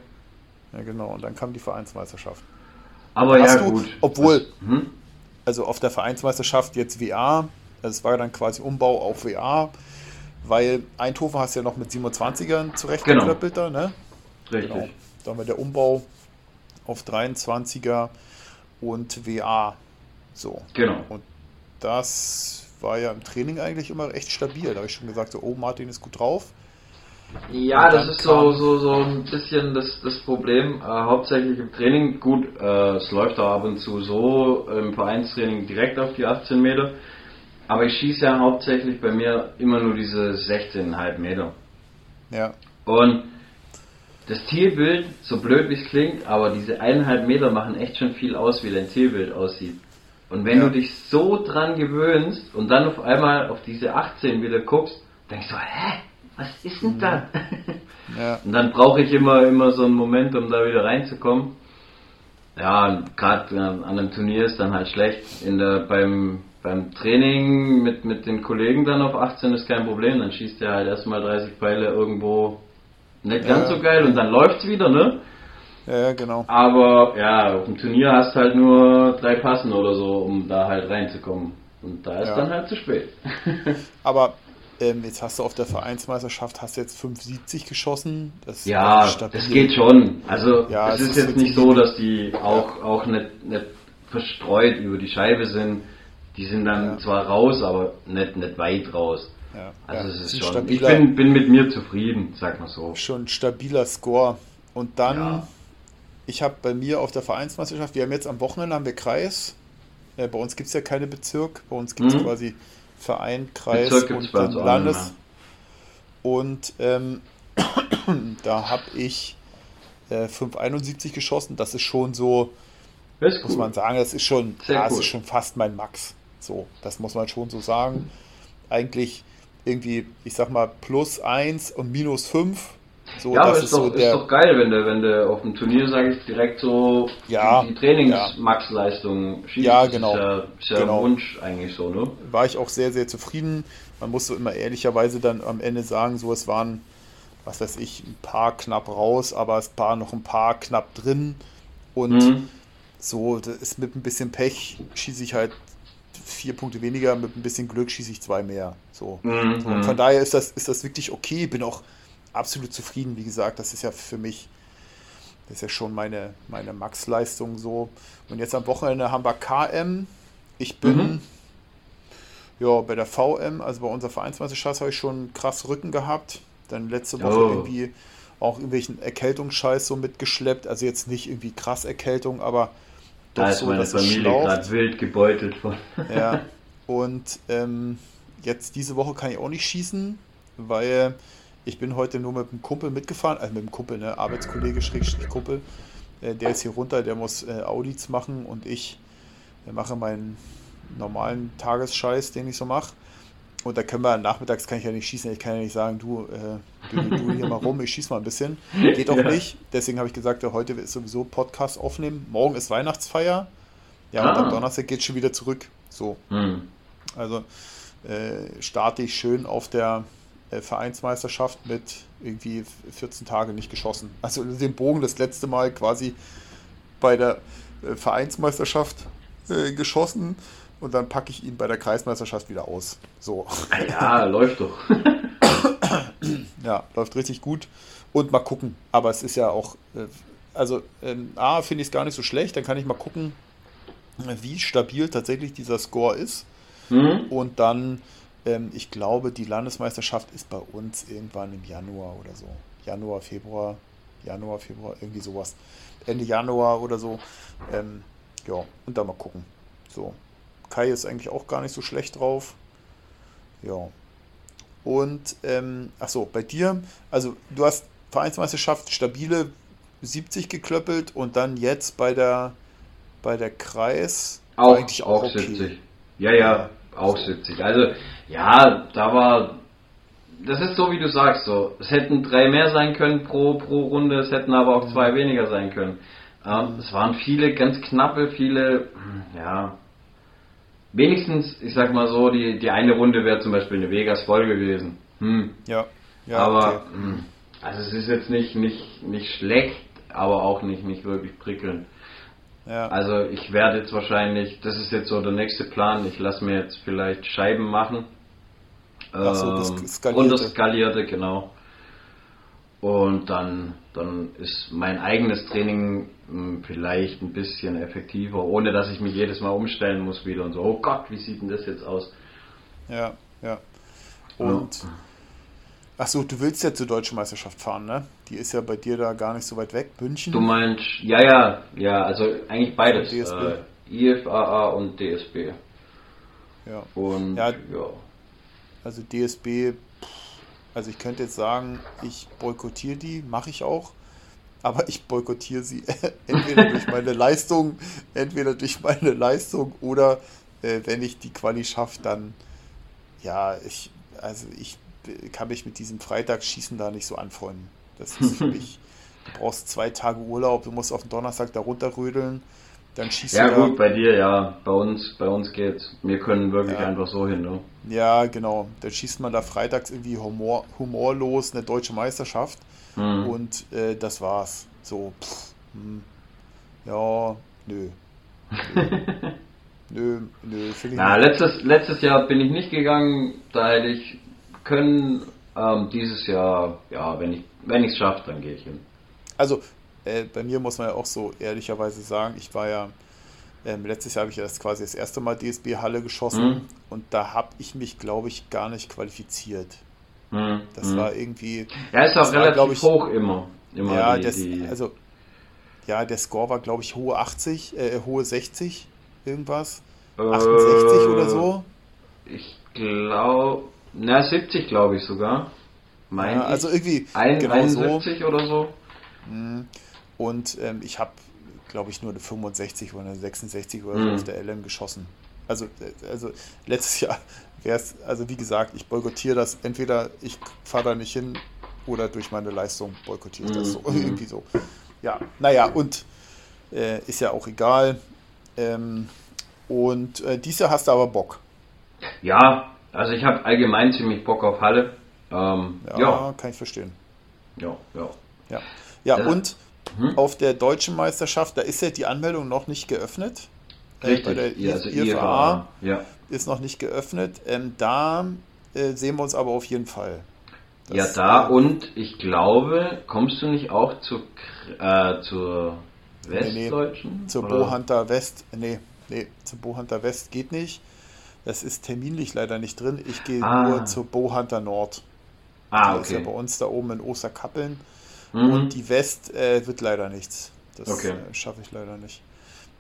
Ja, genau. Und dann kam die Vereinsmeisterschaft. Aber ja, du- gut. obwohl- Das, hm? also auf der Vereinsmeisterschaft jetzt WA, also es war dann quasi Umbau auf WA, weil Eindhoven hast du ja noch mit 27ern zurechtgeklöppelt da, ne? Richtig. Genau. Da haben wir der Umbau auf 23er und WA. So. Genau. Das war ja im Training eigentlich immer echt stabil. Da habe ich schon gesagt, so, oh, Martin ist gut drauf. Ja, Und das ist so, so, so ein bisschen das, das Problem, äh, hauptsächlich im Training. Gut, äh, es läuft auch ab und zu so im Vereinstraining direkt auf die 18 Meter. Aber ich schieße ja hauptsächlich bei mir immer nur diese 16,5 Meter. Ja, Und das Zielbild, so blöd wie es klingt, aber diese eineinhalb Meter machen echt schon viel aus, wie dein Zielbild aussieht. Und wenn Ja. du dich so dran gewöhnst und dann auf einmal auf diese 18 wieder guckst, denkst du, hä, was ist denn da? ja, Und dann brauche ich immer, immer so einen Moment, um da wieder reinzukommen. Ja, gerade an einem Turnier ist dann halt schlecht. In der, beim, beim Training mit, mit den Kollegen dann auf 18 ist kein Problem. Dann schießt er halt erstmal 30 Pfeile irgendwo nicht ganz Ja. so geil und dann läuft's wieder, ne? ja, ja, genau. Aber ja, auf dem Turnier hast halt nur drei Passen oder so, um da halt reinzukommen. Und da ist Ja. dann halt zu spät. Aber ähm, jetzt hast du auf der Vereinsmeisterschaft hast du jetzt 570 geschossen. Das Ja, das geht schon. Also Ja, es es ist ist jetzt nicht so, dass die auch, auch nicht, nicht verstreut über die Scheibe sind. Die sind dann Ja. zwar raus, aber nicht, nicht weit raus. Ja, Also ja, es ist schon. Ich stabiler, bin, bin mit mir zufrieden, sag mal so. schon ein stabiler Score. Und dann, Ja. ich habe bei mir auf der Vereinsmeisterschaft, wir haben jetzt am Wochenende haben wir Kreis. Äh, bei uns gibt es ja keine Bezirk, bei uns gibt es Mhm. quasi Verein, Kreis und Landes. Und ähm, da habe ich äh, 571 geschossen. Das ist schon so, Das ist muss man sagen, das ist schon, Sehr ja, das cool. ist schon fast mein Max. So, das muss man schon so sagen. Eigentlich irgendwie, ich sag mal, plus 1 und minus 5. So, ja, aber das ist, ist doch, so ist der. doch geil, wenn du, wenn du auf dem Turnier, sage ich, direkt so Ja, die Trainings-Max-Leistung schießt. Ja, genau. Ist ja, ist ja Genau. Wunsch eigentlich so, ne? war ich auch sehr, sehr zufrieden. Man muss so immer ehrlicherweise dann am Ende sagen, so es waren, was weiß ich, ein paar knapp raus, aber es waren noch ein paar knapp drin. Und Mhm. so, das ist mit ein bisschen Pech, schieße ich halt vier Punkte weniger, mit ein bisschen Glück schieße ich zwei mehr. So. Mhm. So, und von daher ist das, ist das wirklich okay. Bin auch absolut zufrieden. Wie gesagt, das ist ja für mich, das ist ja schon meine, meine Max-Leistung so. Und jetzt am Wochenende haben wir KM. Ich bin Mhm. ja bei der VM, also bei unserer Vereinsmeisterschaft, habe ich schon krass Rücken gehabt. Dann letzte Woche Oh. irgendwie auch irgendwelchen Erkältungsscheiß so mitgeschleppt. Also jetzt nicht irgendwie krass Erkältung, aber doch Da ist so, meine dass Familie gerade wild gebeutelt von. Ja, und ähm, jetzt diese Woche kann ich auch nicht schießen, weil ich bin heute nur mit einem Kumpel mitgefahren, also mit einem Kumpel, ne, Arbeitskollege, Schrägstrich Kumpel. Äh, der ist hier runter, der muss äh, Audits machen und ich äh, mache meinen normalen Tagesscheiß, den ich so mache. Und da können wir nachmittags kann ich ja nicht schießen. Ich kann ja nicht sagen, du, äh, du, du hier mal rum, ich schieß mal ein bisschen. Geht auch Ja. nicht. Deswegen habe ich gesagt, ja, heute ist sowieso Podcast aufnehmen. Morgen ist Weihnachtsfeier. Ja, und Ah. am Donnerstag geht es schon wieder zurück. So, Hm. also äh, starte ich schön auf der äh, Vereinsmeisterschaft mit irgendwie 14 Tage nicht geschossen. Also den Bogen das letzte Mal quasi bei der äh, Vereinsmeisterschaft äh, geschossen und dann packe ich ihn bei der Kreismeisterschaft wieder aus. So, Ja, läuft doch. ja, läuft richtig gut. Und mal gucken. Aber es ist ja auch, äh, also ähm, A, finde ich es gar nicht so schlecht. Dann kann ich mal gucken, wie stabil tatsächlich dieser Score ist. Hm? Und dann, ähm, ich glaube, die Landesmeisterschaft ist bei uns irgendwann im Januar oder so. Januar, Februar, Januar, Februar, irgendwie sowas. Ende Januar oder so. Ähm, ja, und dann mal gucken. So. Kai ist eigentlich auch gar nicht so schlecht drauf. Ja. Und, ähm, ach so, bei dir, also du hast Vereinsmeisterschaft stabile 70 geklöppelt und dann jetzt bei der bei der Kreis Auch, eigentlich auch okay. 70. Ja, ja. auch 70. Also, ja, da war. Das ist so, wie du sagst, so. Es hätten drei mehr sein können pro, pro Runde, es hätten aber auch zwei weniger sein können. Ähm, es waren viele ganz knappe, viele, ja. Wenigstens, ich sag mal so, die, die eine Runde wäre zum Beispiel eine Vegas voll gewesen. Hm. Ja. ja aber, okay. Hm, also es ist jetzt nicht, nicht, nicht schlecht, aber auch nicht, nicht wirklich prickelnd. Ja. Also ich werde jetzt wahrscheinlich, das ist jetzt so der nächste Plan, ich lasse mir jetzt vielleicht Scheiben machen. Ach so, das ähm, skalierte. skalierte, genau. Und dann, dann ist mein eigenes Training hm, vielleicht ein bisschen effektiver, ohne dass ich mich jedes Mal umstellen muss wieder und so, oh Gott, wie sieht denn das jetzt aus? Ja, ja. Und ja. Achso, du willst ja zur Deutschen Meisterschaft fahren, ne? Die ist ja bei dir da gar nicht so weit weg, München. Du meinst, ja, ja, ja, also eigentlich beides. DSB. Äh, IFAA und DSB. Ja. Und ja, ja. Also DSB, also ich könnte jetzt sagen, ich boykottiere die, mache ich auch. Aber ich boykottiere sie entweder durch meine Leistung, entweder durch meine Leistung oder äh, wenn ich die Quali schaffe, dann ja, ich, also ich kann mich mit diesem Freitagsschießen da nicht so anfreunden. Das ist für mich, du brauchst zwei Tage Urlaub, du musst auf den Donnerstag da runterrödeln, dann schießt ja, du. Ja, gut, bei dir, ja. Bei uns, bei uns geht's. Wir können wirklich ja. einfach so hin, ne? Ja, genau. Dann schießt man da freitags irgendwie humor, humorlos eine deutsche Meisterschaft hm. und äh, das war's. So, pff, hm, ja, nö. Nö. nö, nö, Na, letztes, letztes Jahr bin ich nicht gegangen, da hätte ich können. Ähm, dieses Jahr, ja, wenn ich wenn es schaffe, dann gehe ich hin. Also äh, bei mir muss man ja auch so ehrlicherweise sagen, ich war ja ähm, letztes Jahr habe ich ja das quasi das erste Mal DSB Halle geschossen mhm. und da habe ich mich, glaube ich, gar nicht qualifiziert. Mhm. Das mhm. war irgendwie. Ja, ist auch relativ war, ich, hoch immer. immer ja, die, das, die also ja, der Score war, glaube ich, hohe 80, äh, hohe 60, irgendwas. Äh, 68 oder so. Ich glaube, na, 70 glaube ich sogar. Mein ja, also irgendwie ein, genau 71 so. oder so. Und ähm, ich habe, glaube ich, nur eine 65 oder eine 66 oder so mhm. auf der LM geschossen. Also, äh, also letztes Jahr wäre es, also wie gesagt, ich boykottiere das. Entweder ich fahre da nicht hin oder durch meine Leistung boykottiere ich das so. Mhm. Irgendwie so. Ja, naja, und äh, ist ja auch egal. Ähm, und äh, dieses Jahr hast du aber Bock. Ja, also ich habe allgemein ziemlich Bock auf Halle. Ähm, ja, ja, kann ich verstehen. Ja, ja. Ja, ja das, und hm? auf der deutschen Meisterschaft, da ist ja die Anmeldung noch nicht geöffnet. Äh, Richtig, bei der ja, also IFA ja. ist noch nicht geöffnet. Ähm, da äh, sehen wir uns aber auf jeden Fall. Das, ja, da und ich glaube, kommst du nicht auch zu, äh, zur Westdeutschen? Nee, nee, zur Bohunter West. Nee, nee, zur Bohunter West geht nicht. Das ist terminlich leider nicht drin. Ich gehe ah. nur zur Bohunter Nord. Ah, okay. Die ist ja bei uns da oben in Osterkappeln. Mhm. Und die West äh, wird leider nichts. Das okay. äh, schaffe ich leider nicht.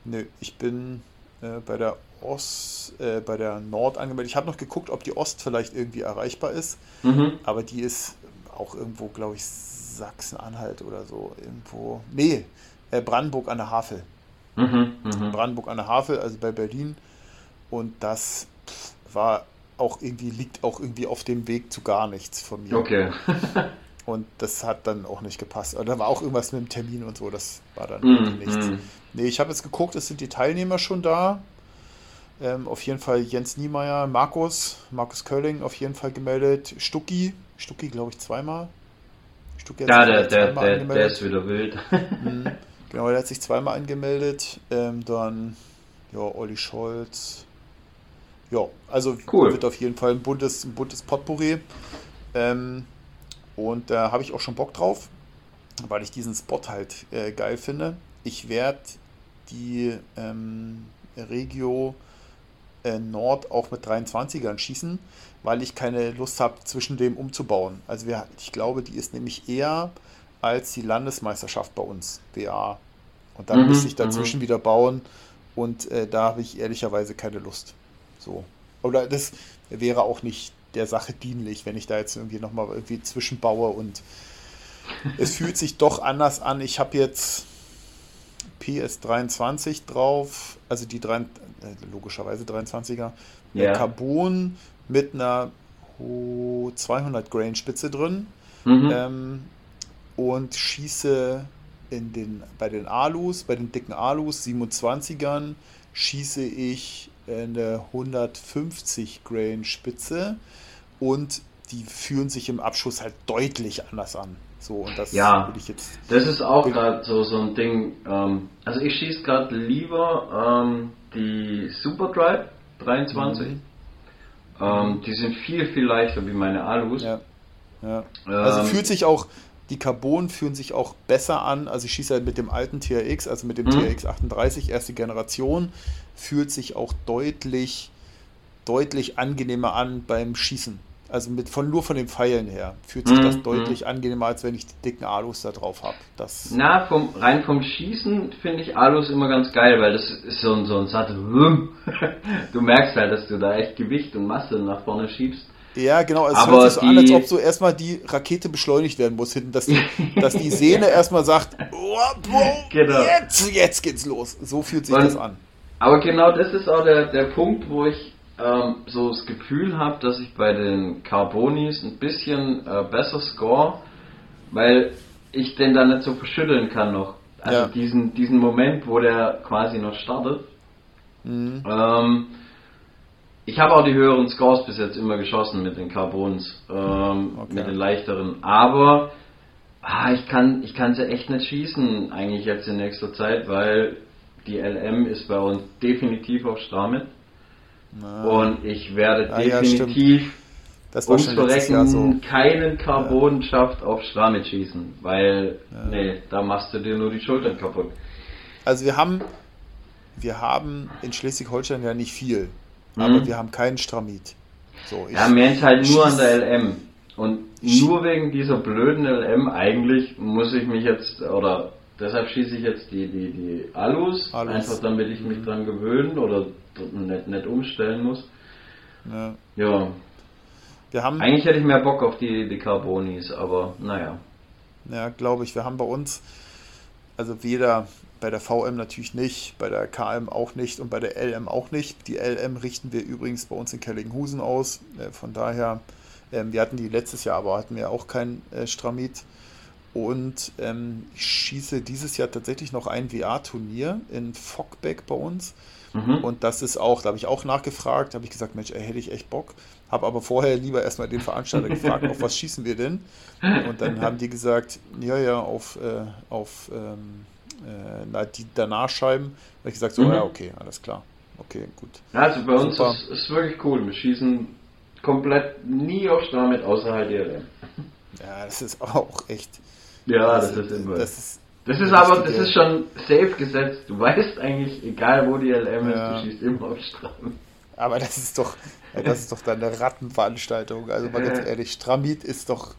Nö, ich bin äh, bei der Ost, äh, bei der Nord angemeldet. Ich habe noch geguckt, ob die Ost vielleicht irgendwie erreichbar ist. Mhm. Aber die ist auch irgendwo, glaube ich, Sachsen-Anhalt oder so. Irgendwo. Nee, äh, Brandenburg an der Havel. Mhm, mh. Brandenburg an der Havel, also bei Berlin. Und das war auch irgendwie, liegt auch irgendwie auf dem Weg zu gar nichts von mir. Okay. und das hat dann auch nicht gepasst. da war auch irgendwas mit dem Termin und so, das war dann mm, nichts. Mm. Nee, ich habe jetzt geguckt, es sind die Teilnehmer schon da. Ähm, auf jeden Fall Jens Niemeyer, Markus, Markus Kölling auf jeden Fall gemeldet. Stucki, Stucki glaube ich zweimal. Stucki ja, der, der, der, der, ist wieder wild. mhm. Genau, der hat sich zweimal angemeldet. Ähm, dann, ja, Olli Scholz, ja, also cool. wird auf jeden Fall ein buntes, ein buntes Potpourri. Ähm, und da habe ich auch schon Bock drauf, weil ich diesen Spot halt äh, geil finde. Ich werde die ähm, Regio äh, Nord auch mit 23ern schießen, weil ich keine Lust habe, zwischen dem umzubauen. Also wir, ich glaube, die ist nämlich eher als die Landesmeisterschaft bei uns, WA. Und dann mhm, müsste ich dazwischen mhm. wieder bauen und äh, da habe ich ehrlicherweise keine Lust. So. Oder das wäre auch nicht der Sache dienlich, wenn ich da jetzt irgendwie nochmal irgendwie zwischenbaue und es fühlt sich doch anders an. Ich habe jetzt PS23 drauf, also die drei, äh, logischerweise 23er, Ja. äh, Carbon mit einer oh, 200 Grain Spitze drin Mhm. ähm, und schieße in den, bei den Alus, bei den dicken Alus, 27ern, schieße ich eine 150 Grain Spitze und die fühlen sich im Abschuss halt deutlich anders an. So, und das Ja. will ich jetzt. Das ist auch gerade so, so ein Ding. Ähm, also ich schieße gerade lieber ähm, die Super Drive 23. Mhm. Ähm, die sind viel, viel leichter wie meine Alus. Ja. Ja. Also Ähm, fühlt sich auch, die Carbon fühlen sich auch besser an. Also ich schieße halt mit dem alten TRX, also mit dem Mhm. TRX 38, erste Generation, fühlt sich auch deutlich, deutlich angenehmer an beim Schießen. Also mit von nur von den Pfeilen her fühlt sich Mhm, das deutlich angenehmer, als wenn ich die dicken Alus da drauf habe. Na, vom, rein vom Schießen finde ich Alus immer ganz geil, weil das ist so ein, so ein satte Wum. Du merkst halt, dass du da echt Gewicht und Masse nach vorne schiebst. Ja, genau. Es Aber hört sich so an, als die- ob so erstmal die Rakete beschleunigt werden muss hinten, dass die, dass die Sehne erstmal sagt, oh, oh, Genau. jetzt, jetzt geht's los. So fühlt sich Und- das an. Aber genau das ist auch der, der Punkt, wo ich ähm, so das Gefühl habe, dass ich bei den Carbonis ein bisschen äh, besser score, weil ich den dann nicht so verschütteln kann noch. Also Ja. diesen, diesen Moment, wo der quasi noch startet. Mhm. Ähm, ich habe auch die höheren Scores bis jetzt immer geschossen mit den Carbons, ähm, Okay. mit den leichteren. Aber ah, ich kann ich kann sie echt nicht schießen eigentlich jetzt in nächster Zeit, weil die LM ist bei uns definitiv auf Stramit Na, und ich werde Ah, ja, definitiv war ums Verrecken so. keinen Carbon-Schaft auf Stramit schießen, weil Ja. nee, da machst du dir nur die Schultern kaputt. Also wir haben, wir haben in Schleswig-Holstein ja nicht viel, Mhm. aber wir haben keinen Stramit. So, Ja, hängt halt nur an der LM. Und nur wegen dieser blöden LM eigentlich muss ich mich jetzt, oder deshalb schieße ich jetzt die, die, die Alus, Alus. einfach damit ich mich dran gewöhnen oder nicht, nicht umstellen muss. ja, Ja, wir haben, eigentlich hätte ich mehr Bock auf die, die Carbonis, aber naja. ja, glaube ich, wir haben bei uns, also weder bei der VM natürlich nicht, bei der KM auch nicht und bei der LM auch nicht. Die LM richten wir übrigens bei uns in Kellinghusen aus. Äh, von daher, ähm, wir hatten die letztes Jahr, aber hatten wir auch kein äh, Stramit. Und ähm, ich schieße dieses Jahr tatsächlich noch ein VR-Turnier in Fockbeck bei uns. Mhm. Und das ist auch, da habe ich auch nachgefragt, habe ich gesagt, Mensch, ey, hätte ich echt Bock. Habe aber vorher lieber erstmal den Veranstalter gefragt, auf was schießen wir denn? Und dann haben die gesagt, ja, ja, auf, äh, auf ähm, äh, die Danachscheiben. Da habe ich gesagt, so, Mhm. ja, okay, alles klar. Okay, gut. Also bei uns ist es wirklich cool. Wir schießen komplett nie auf außer halt die LM. Ja, das ist auch echt. Ja, also, das ist immer. Das ist, Das ist aber, das ist schon safe gesetzt. Du weißt eigentlich, egal wo die LM Ja. ist, du schießt immer auf Stramm. aber das ist doch, ja, das ist doch dann eine Rattenveranstaltung. Also mal ganz Ja. ehrlich, Stramit ist doch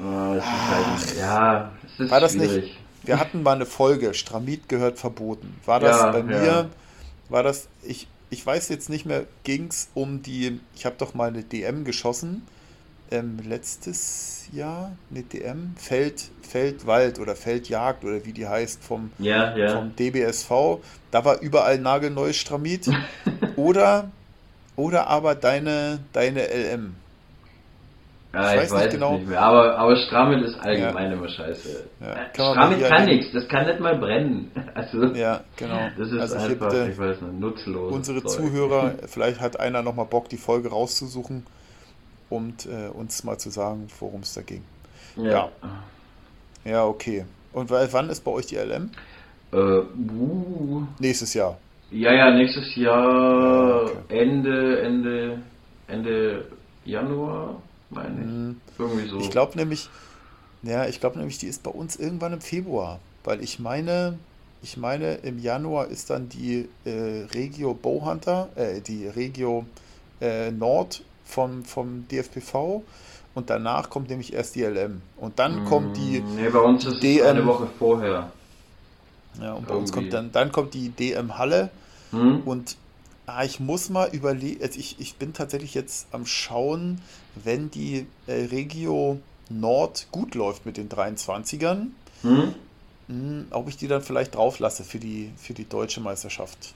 Oh, das ist halt, ja, es ist War das schwierig. nicht? Wir hatten mal eine Folge, Stramit gehört verboten. War das Ja, bei ja. mir, war das, ich, ich weiß jetzt nicht mehr, ging es um die, ich habe doch mal eine DM geschossen, ähm, letztes Jahr, eine DM, Feld, Feldwald oder Feldjagd oder wie die heißt vom, Ja, ja. vom DBSV. Da war überall nagelneues Stramit. oder, oder aber deine, deine LM. ja, ich ich weiß weiß, nicht genau. nicht mehr. Aber, aber Strammel ist allgemein immer scheiße. Ja, Äh, kann Strammel kann hier- nichts, das kann nicht mal brennen. Also, Ja, genau. das ist also einfach, bitte ich weiß nicht, nutzlos. unsere Zuhörer, vielleicht hat einer nochmal Bock, die Folge rauszusuchen und äh, uns mal zu sagen, worum es da ging. Ja. Ja, okay. Und wa- wann ist bei euch die LM? Äh, uh, Nächstes Jahr. ja, ja, nächstes Jahr Ja, okay. Ende, Ende, Ende Januar, meine ich. Mhm. Irgendwie so. Ich glaube nämlich, ja, ich glaube nämlich, die ist bei uns irgendwann im Februar, weil ich meine, ich meine, im Januar ist dann die äh, Regio Bowhunter, äh, die Regio äh, Nord vom, vom DFPV und danach kommt nämlich erst die LM und dann kommt die, Nee, bei uns ist DM. eine Woche vorher. ja, und bei uns kommt dann, dann kommt die DM Halle Hm? Und ah, ich muss mal überlegen, also ich, ich bin tatsächlich jetzt am Schauen, wenn die äh, Regio Nord gut läuft mit den 23ern, Hm? hm, ob ich die dann vielleicht drauf lasse für die, für die deutsche Meisterschaft.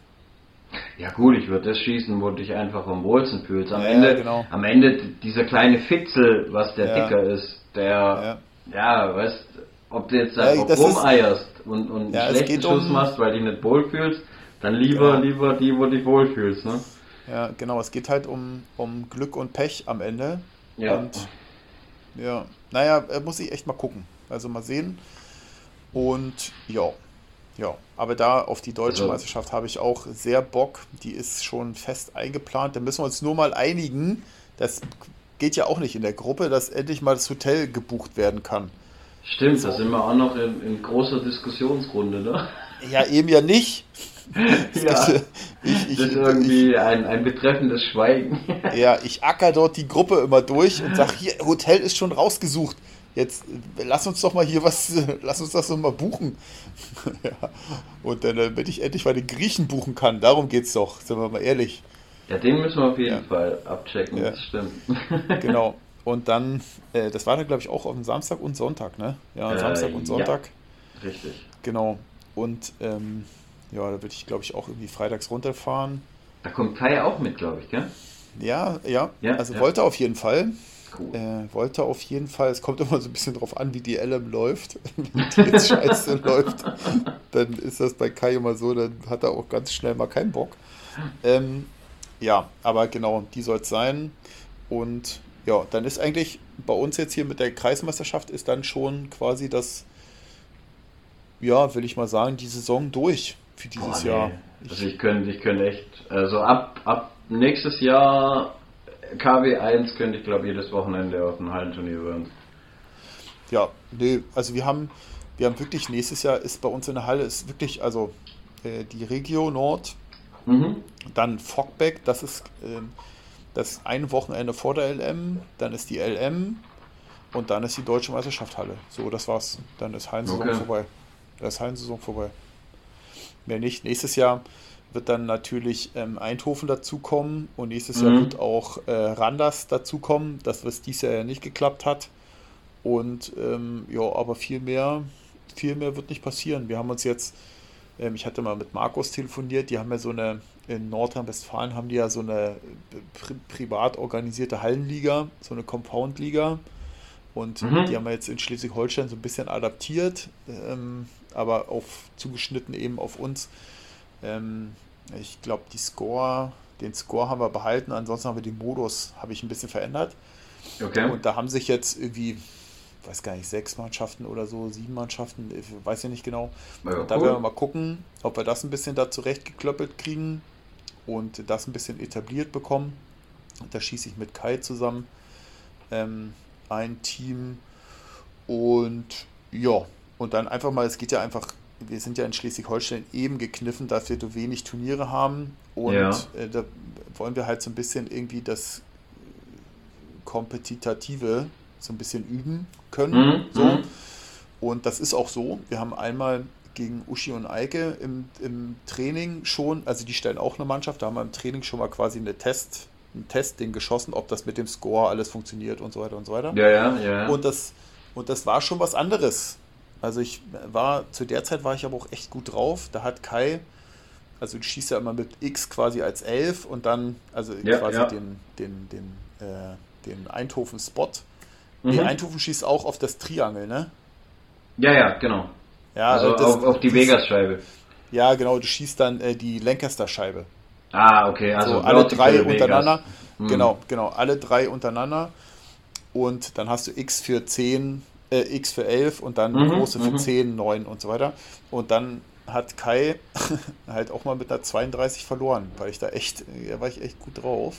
Ja gut, ich würde das schießen, wo du dich einfach am wohlsten fühlst. Am, Ja, Ende, genau. am Ende dieser kleine Fitzel, was der Ja. dicker ist, der, ja, weißt, ob du jetzt Ja, einfach das ist- rumeierst und, und Ja, einen schlechten Schuss um- machst, weil du dich nicht wohlfühlst, dann lieber, Ja. lieber die, wo du dich wohlfühlst, ne? Ja, genau, es geht halt um, um Glück und Pech am Ende. Ja. Und ja, naja, äh, muss ich echt mal gucken. Also mal sehen. Und ja, ja. Aber da auf die deutsche Also- Meisterschaft habe ich auch sehr Bock. Die ist schon fest eingeplant. Da müssen wir uns nur mal einigen. Das geht ja auch nicht in der Gruppe, dass endlich mal das Hotel gebucht werden kann. Stimmt, da sind wir auch noch in, in großer Diskussionsrunde, ne? Ja, eben ja nicht. ja, Ich, ich, das ist irgendwie ein, ein betreffendes Schweigen. Ja, ich acker dort die Gruppe immer durch und sag, hier, Hotel ist schon rausgesucht. Jetzt äh, lass uns doch mal hier was, äh, lass uns das doch mal buchen. ja. Und dann, äh, damit ich endlich mal den Griechen buchen kann, darum geht's doch, sind wir mal ehrlich. Ja, den müssen wir auf jeden Ja. Fall abchecken, Ja. das stimmt. Genau. Und dann, äh, das war dann, glaube ich, auch auf dem Samstag und Sonntag, ne? Ja, Äh, Samstag und. Sonntag. Richtig. Genau. Und ähm, ja, da würde ich, glaube ich, auch irgendwie freitags runterfahren. Da kommt Kai auch mit, glaube ich, gell? Ja, ja, Ja, also wollte auf jeden Fall. Cool. Äh, wollte auf jeden Fall, es kommt immer so ein bisschen drauf an, wie die LM läuft. Wenn die jetzt scheiße läuft, dann ist das bei Kai immer so, dann hat er auch ganz schnell mal keinen Bock. Ähm, ja, aber genau, die soll es sein. Und ja, dann ist eigentlich bei uns jetzt hier mit der Kreismeisterschaft ist dann schon quasi das, ja, will ich mal sagen, die Saison durch für dieses Boah, nee. Jahr. Also ich könnte, ich könnte echt, also ab, ab nächstes Jahr KW1 könnte ich glaube jedes Wochenende auf ein Hallenturnier werden. Ja, nee, also wir haben, wir haben wirklich nächstes Jahr ist bei uns in der Halle ist wirklich, also äh, die Regio Nord, Mhm. dann Fockbeck, das ist ähm, das ein Wochenende vor der LM, dann ist die LM und dann ist die Deutsche Meisterschaft Halle. So, das war's. Dann ist Hallensaison Okay. vorbei. Da ist Hallensaison vorbei. Mehr nicht. Nächstes Jahr wird dann natürlich ähm, Eindhoven dazukommen und nächstes Jahr Mhm. wird auch äh, Randers dazukommen, das was dieses Jahr ja nicht geklappt hat. Und ähm, ja, aber viel mehr, viel mehr wird nicht passieren. Wir haben uns jetzt, ähm, ich hatte mal mit Markus telefoniert, die haben ja so eine, in Nordrhein-Westfalen haben die ja so eine pri privat organisierte Hallenliga, so eine Compound-Liga. Und Mhm. die haben wir jetzt in Schleswig-Holstein so ein bisschen adaptiert, ähm, aber auf zugeschnitten eben auf uns. Ähm, ich glaube, die Score, den Score haben wir behalten, ansonsten haben wir den Modus, habe ich ein bisschen verändert. Okay. Und da haben sich jetzt irgendwie, weiß gar nicht, sechs Mannschaften oder so, sieben Mannschaften, ich weiß ja nicht genau. Ja, Und da cool. werden wir mal gucken, ob wir das ein bisschen da zurechtgeklöppelt kriegen und das ein bisschen etabliert bekommen. Da schieße ich mit Kai zusammen ähm, ein Team und ja, und dann einfach mal, es geht ja einfach, wir sind ja in Schleswig-Holstein eben gekniffen, dass wir so wenig Turniere haben und Ja. äh, da wollen wir halt so ein bisschen irgendwie das Kompetitative so ein bisschen üben können. Mhm, So. mhm. Und das ist auch so. Wir haben einmal gegen Uschi und Eike im, im Training schon, also die stellen auch eine Mannschaft, da haben wir im Training schon mal quasi eine Test, ein Testding geschossen, ob das mit dem Score alles funktioniert und so weiter und so weiter. Ja, ja. ja. Und das, und das war schon was anderes. Also ich war, zu der Zeit war ich aber auch echt gut drauf. Da hat Kai, also du schießt ja immer mit X quasi als 11 und dann, also Ja, quasi ja. den, den, den, äh, den Eindhoven-Spot. Mhm. Nee, Eindhoven schießt auch auf das Triangel, ne? ja, ja, genau. Ja, also das- auf, auf die Vegas-Scheibe. Ja, genau, du schießt dann äh, die Lancaster-Scheibe. Ah, okay, also so, alle drei untereinander. Hm. Genau, genau, alle drei untereinander. Und dann hast du X für 10, äh, X für 11 und dann Mhm, große für mhm. 10, 9 und so weiter. Und dann hat Kai halt auch mal mit einer 32 verloren, weil ich da echt, da war ich echt gut drauf.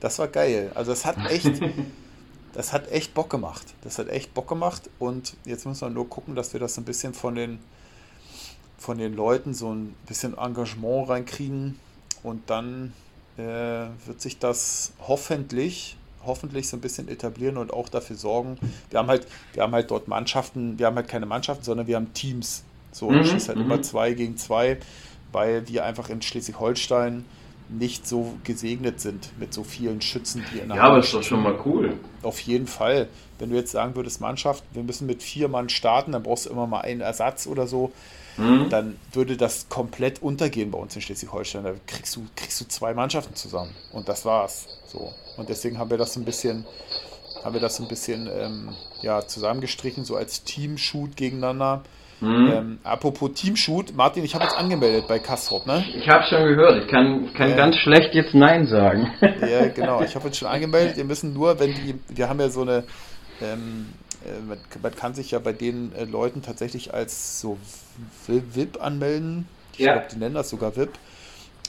Das war geil. Also es hat echt, das hat echt Bock gemacht. Das hat echt Bock gemacht und jetzt müssen wir nur gucken, dass wir das ein bisschen von den von den Leuten so ein bisschen Engagement reinkriegen und dann äh, wird sich das hoffentlich hoffentlich so ein bisschen etablieren und auch dafür sorgen. Wir haben halt wir haben halt dort Mannschaften, wir haben halt keine Mannschaften, sondern wir haben Teams. So, Mhm, es schießt halt mhm. immer zwei gegen zwei, weil wir einfach in Schleswig-Holstein nicht so gesegnet sind mit so vielen Schützen, die in der Ja, aber ist doch schon mal cool. Auf jeden Fall. Wenn du jetzt sagen würdest, Mannschaft, wir müssen mit vier Mann starten, dann brauchst du immer mal einen Ersatz oder so, mhm. dann würde das komplett untergehen bei uns in Schleswig-Holstein. Da kriegst du, kriegst du zwei Mannschaften zusammen. Und das war's. So. Und deswegen haben wir das ein bisschen, haben wir das ein bisschen ähm, ja, zusammengestrichen, so als Team-Shoot gegeneinander. Mhm. Ähm, apropos Teamshoot, Martin, ich habe jetzt angemeldet bei Kastrop, ne? Ich habe schon gehört, ich kann, kann äh, ganz schlecht jetzt Nein sagen. Ja, genau, ich habe jetzt schon angemeldet. Wir müssen nur, wenn die, wir haben ja so eine, ähm, äh, man kann sich ja bei den äh, Leuten tatsächlich als so VIP anmelden. Ich ja. glaube, die nennen das sogar VIP.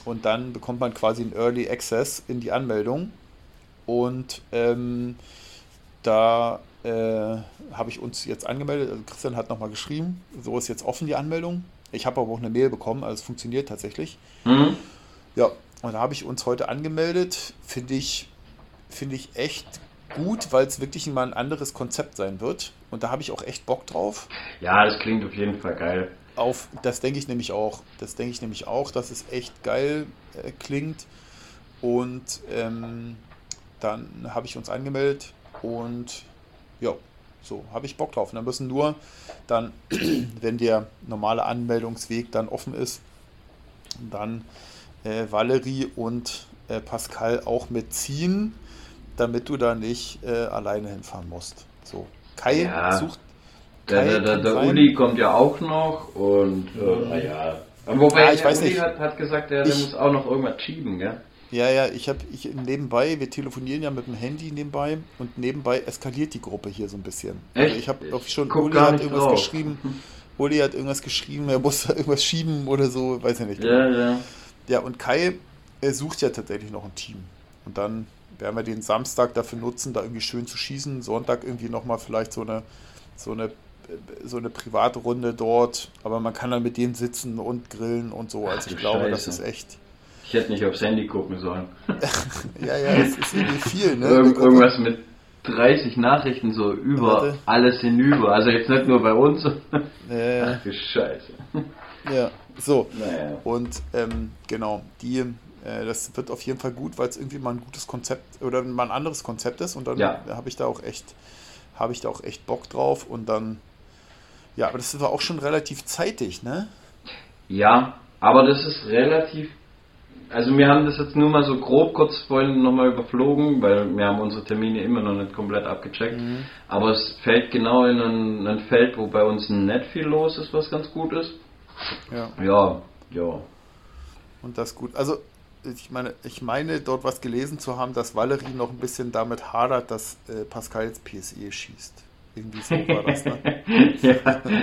Und dann bekommt man quasi einen Early Access in die Anmeldung. Und ähm, da äh, habe ich uns jetzt angemeldet. Also Christian hat nochmal geschrieben, so ist jetzt offen die Anmeldung. Ich habe aber auch eine Mail bekommen, also es funktioniert tatsächlich. Mhm. Ja, und da habe ich uns heute angemeldet. Finde ich, finde ich echt gut, weil es wirklich mal ein anderes Konzept sein wird. Und da habe ich auch echt Bock drauf. Ja, das klingt auf jeden Fall geil. Auf, das denke ich nämlich auch. Das denke ich nämlich auch, dass es echt geil äh, klingt. Und ähm, dann habe ich uns angemeldet und ja, so habe ich Bock drauf. Und dann müssen nur dann, wenn der normale Anmeldungsweg dann offen ist, dann äh, Valerie und äh, Pascal auch mitziehen, damit du da nicht äh, alleine hinfahren musst. So, Kai ja. sucht. Kai der, der, der Uli kommt ja auch noch und äh, ja. Wobei ja, ich weiß Uli nicht. Hat, hat gesagt, der, der muss auch noch irgendwas schieben, gell? Ja, ja, ich habe ich nebenbei, wir telefonieren ja mit dem Handy nebenbei und nebenbei eskaliert die Gruppe hier so ein bisschen. Also Echt? Also ich habe schon, Uli hat irgendwas drauf. geschrieben, Uli hat irgendwas geschrieben, er muss da irgendwas schieben oder so, weiß ja nicht. Ja, ja. Ja, und Kai er sucht ja tatsächlich noch ein Team. Und dann werden wir den Samstag dafür nutzen, da irgendwie schön zu schießen. Sonntag irgendwie nochmal vielleicht so eine, so eine so eine private Runde dort, aber man kann dann mit denen sitzen und grillen und so. Also ich glaube, Scheiße. das ist echt, ich hätte nicht aufs Handy gucken sollen. ja, ja, es ist irgendwie viel, ne? Irgend, irgendwas mit 30 Nachrichten so über Warte. alles hinüber. Also jetzt nicht nur bei uns. Ja, Ach du Scheiße. Ja, so. Naja. Und ähm, genau, die, das wird auf jeden Fall gut, weil es irgendwie mal ein gutes Konzept oder mal ein anderes Konzept ist. Und dann ja. habe ich da auch echt, habe ich da auch echt Bock drauf. Und dann, ja, aber das war auch schon relativ zeitig, ne? Ja, aber das ist relativ also wir haben das jetzt nur mal so grob kurz vorhin nochmal überflogen, weil wir haben unsere Termine immer noch nicht komplett abgecheckt. Mhm. Aber es fällt genau in ein, ein, Feld, wo bei uns nicht viel los ist, was ganz gut ist. Ja. Ja, ja. Und das gut. Also ich meine, ich meine dort was gelesen zu haben, dass Valerie noch ein bisschen damit hadert, dass äh, Pascal jetzt PSE schießt. Irgendwie so war das, ne? ja,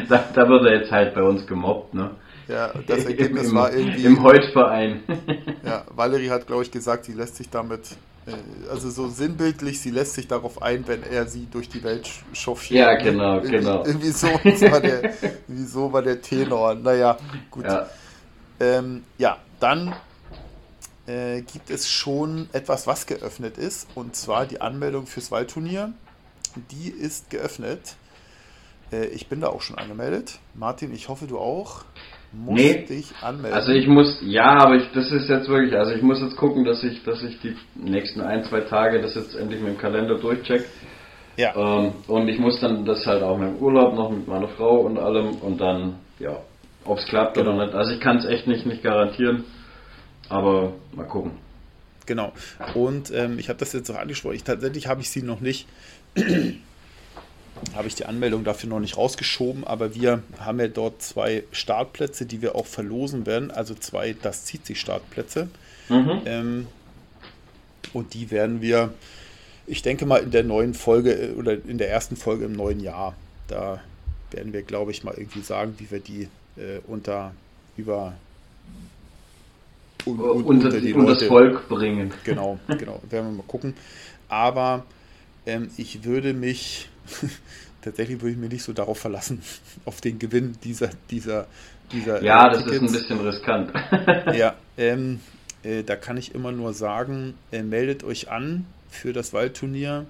da, da wird er jetzt halt bei uns gemobbt, ne? Ja, das Ergebnis Im, war irgendwie. Im Heutverein. ja, Valerie hat, glaube ich, gesagt, sie lässt sich damit, äh, also so sinnbildlich, sie lässt sich darauf ein, wenn er sie durch die Welt chauffiert. Ja, genau, irgendwie, genau. Irgendwie so, war der, irgendwie so war der Tenor. Naja, gut. Ja, ähm, ja dann äh, gibt es schon etwas, was geöffnet ist, und zwar die Anmeldung fürs Waldturnier. Die ist geöffnet. Äh, ich bin da auch schon angemeldet. Martin, ich hoffe, du auch musst nee. dich anmelden. Also ich muss, ja, aber ich, das ist jetzt wirklich, also ich muss jetzt gucken, dass ich, dass ich die nächsten ein, zwei Tage das jetzt endlich mit dem Kalender durchcheck. Ja. Ähm, und ich muss dann das halt auch mit dem Urlaub noch mit meiner Frau und allem und dann, ja, ob es klappt genau. oder nicht. Also ich kann es echt nicht, nicht garantieren, aber mal gucken. Genau. Und ähm, ich habe das jetzt auch angesprochen. Ich, tatsächlich habe ich sie noch nicht habe ich die Anmeldung dafür noch nicht rausgeschoben, aber wir haben ja dort zwei Startplätze, die wir auch verlosen werden, also zwei Das zieht sich Startplätze. Mhm. Ähm, und die werden wir, ich denke mal, in der neuen Folge äh, oder in der ersten Folge im neuen Jahr, da werden wir, glaube ich, mal irgendwie sagen, wie wir die äh, unter über un, un, unter, unter, die Leute, das Volk bringen. Genau, genau, werden wir mal gucken. Aber ähm, ich würde mich tatsächlich würde ich mich nicht so darauf verlassen, auf den Gewinn dieser, dieser, dieser. Ja, äh, das ist ein bisschen riskant. ja, ähm, äh, da kann ich immer nur sagen, äh, meldet euch an für das Waldturnier.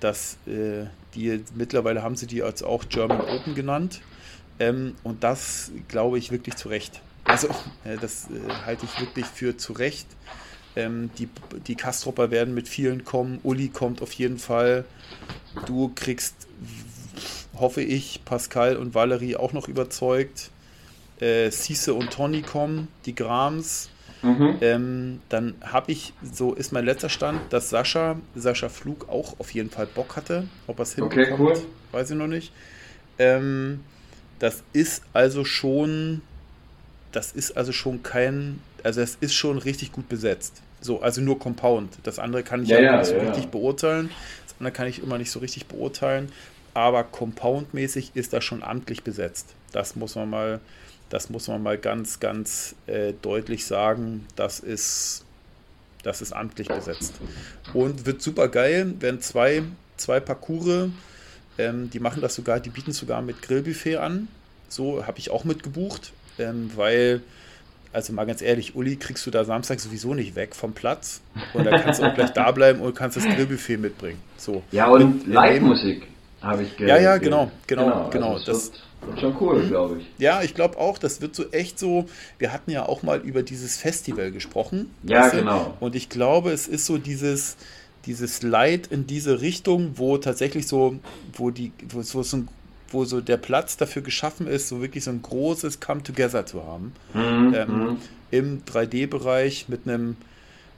Das, äh, die, mittlerweile haben sie die als auch German Open genannt. Ähm, und das glaube ich wirklich zu Recht. Also das äh, halte ich wirklich für zu Recht. Ähm, die, die Kastropper werden mit vielen kommen. Uli kommt auf jeden Fall. Du kriegst, hoffe ich, Pascal und Valerie auch noch überzeugt. Äh, Cisse und Tony kommen, die Grams. Mhm. Ähm, dann habe ich, so ist mein letzter Stand, dass Sascha, Sascha Flug auch auf jeden Fall Bock hatte. Ob er es hinbekommt, okay, cool. weiß ich noch nicht. Ähm, das ist also schon, das ist also schon kein, also es ist schon richtig gut besetzt. So, also nur Compound. Das andere kann ich ja, ja nicht so ja, richtig ja. beurteilen. Das andere kann ich immer nicht so richtig beurteilen. Aber Compound-mäßig ist das schon amtlich besetzt. Das muss man mal, das muss man mal ganz, ganz äh, deutlich sagen. Das ist, das ist amtlich besetzt. Und wird super geil, wenn zwei, zwei Parcours, ähm, die machen das sogar, die bieten sogar mit Grillbuffet an. So habe ich auch mitgebucht, ähm, weil, also mal ganz ehrlich, Uli kriegst du da Samstag sowieso nicht weg vom Platz. Und da kannst du auch gleich da bleiben und kannst das Grillbuffet mitbringen. So. Ja, und Live-Musik habe ich gehört. Ja, ja, genau, genau, genau. genau. Also das, wird schon cool, glaube ich. Ja, ich glaube auch, das wird so echt so. Wir hatten ja auch mal über dieses Festival gesprochen. Ja, genau. Und ich glaube, es ist so dieses, dieses Leid in diese Richtung, wo tatsächlich so, wo die, wo, wo so ein wo so der Platz dafür geschaffen ist, so wirklich so ein großes Come Together zu haben. Mhm. Ähm, mhm. Im 3D-Bereich mit einem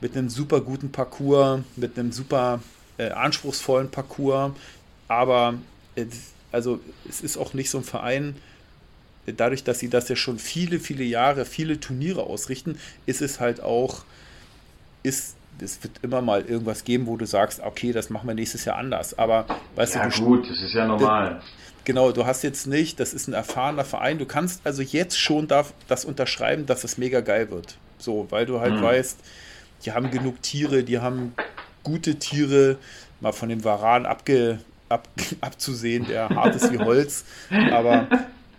mit einem super guten Parcours, mit einem super äh, anspruchsvollen Parcours, aber äh, also es ist auch nicht so ein Verein, dadurch, dass sie das ja schon viele, viele Jahre, viele Turniere ausrichten, ist es halt auch, ist, es wird immer mal irgendwas geben, wo du sagst, okay, das machen wir nächstes Jahr anders. Aber weißt ja, du, gut, das ist ja normal. Genau, du hast jetzt nicht, das ist ein erfahrener Verein, du kannst also jetzt schon da, das unterschreiben, dass es mega geil wird. So, weil du halt mhm. weißt, die haben genug Tiere, die haben gute Tiere, mal von dem Varan abge, ab, abzusehen, der hart ist wie Holz. Aber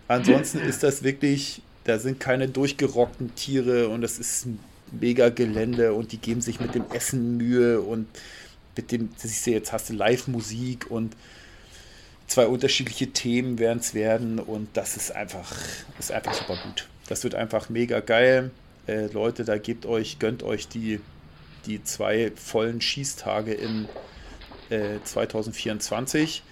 ansonsten ist das wirklich, da sind keine durchgerockten Tiere und das ist ein mega Gelände und die geben sich mit dem Essen Mühe und mit dem, siehst du, jetzt hast du Live-Musik und zwei unterschiedliche Themen werden es werden und das ist einfach, ist einfach super gut. Das wird einfach mega geil. Äh, Leute, da gebt euch, gönnt euch die, die zwei vollen Schießtage in 2024. Äh,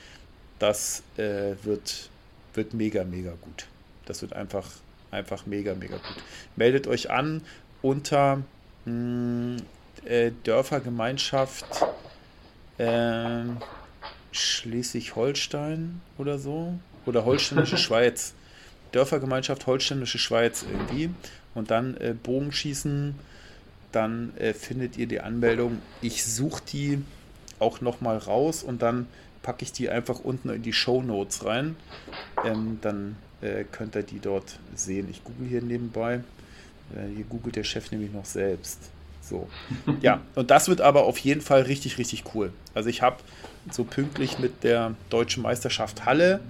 das äh, wird, wird mega, mega gut. Das wird einfach, einfach mega, mega gut. Meldet euch an unter mh, hm, äh, Dörfergemeinschaft äh, Schleswig-Holstein oder so. Oder Holsteinische Schweiz. Dörfergemeinschaft Holsteinische Schweiz irgendwie. Und dann äh, Bogenschießen. Dann äh, findet ihr die Anmeldung. Ich suche die auch nochmal raus und dann packe ich die einfach unten in die Show Notes rein. Ähm, dann äh, könnt ihr die dort sehen. Ich google hier nebenbei. Äh, hier googelt der Chef nämlich noch selbst. So. Ja, und das wird aber auf jeden Fall richtig, richtig cool. Also ich habe so pünktlich mit der deutschen Meisterschaft Halle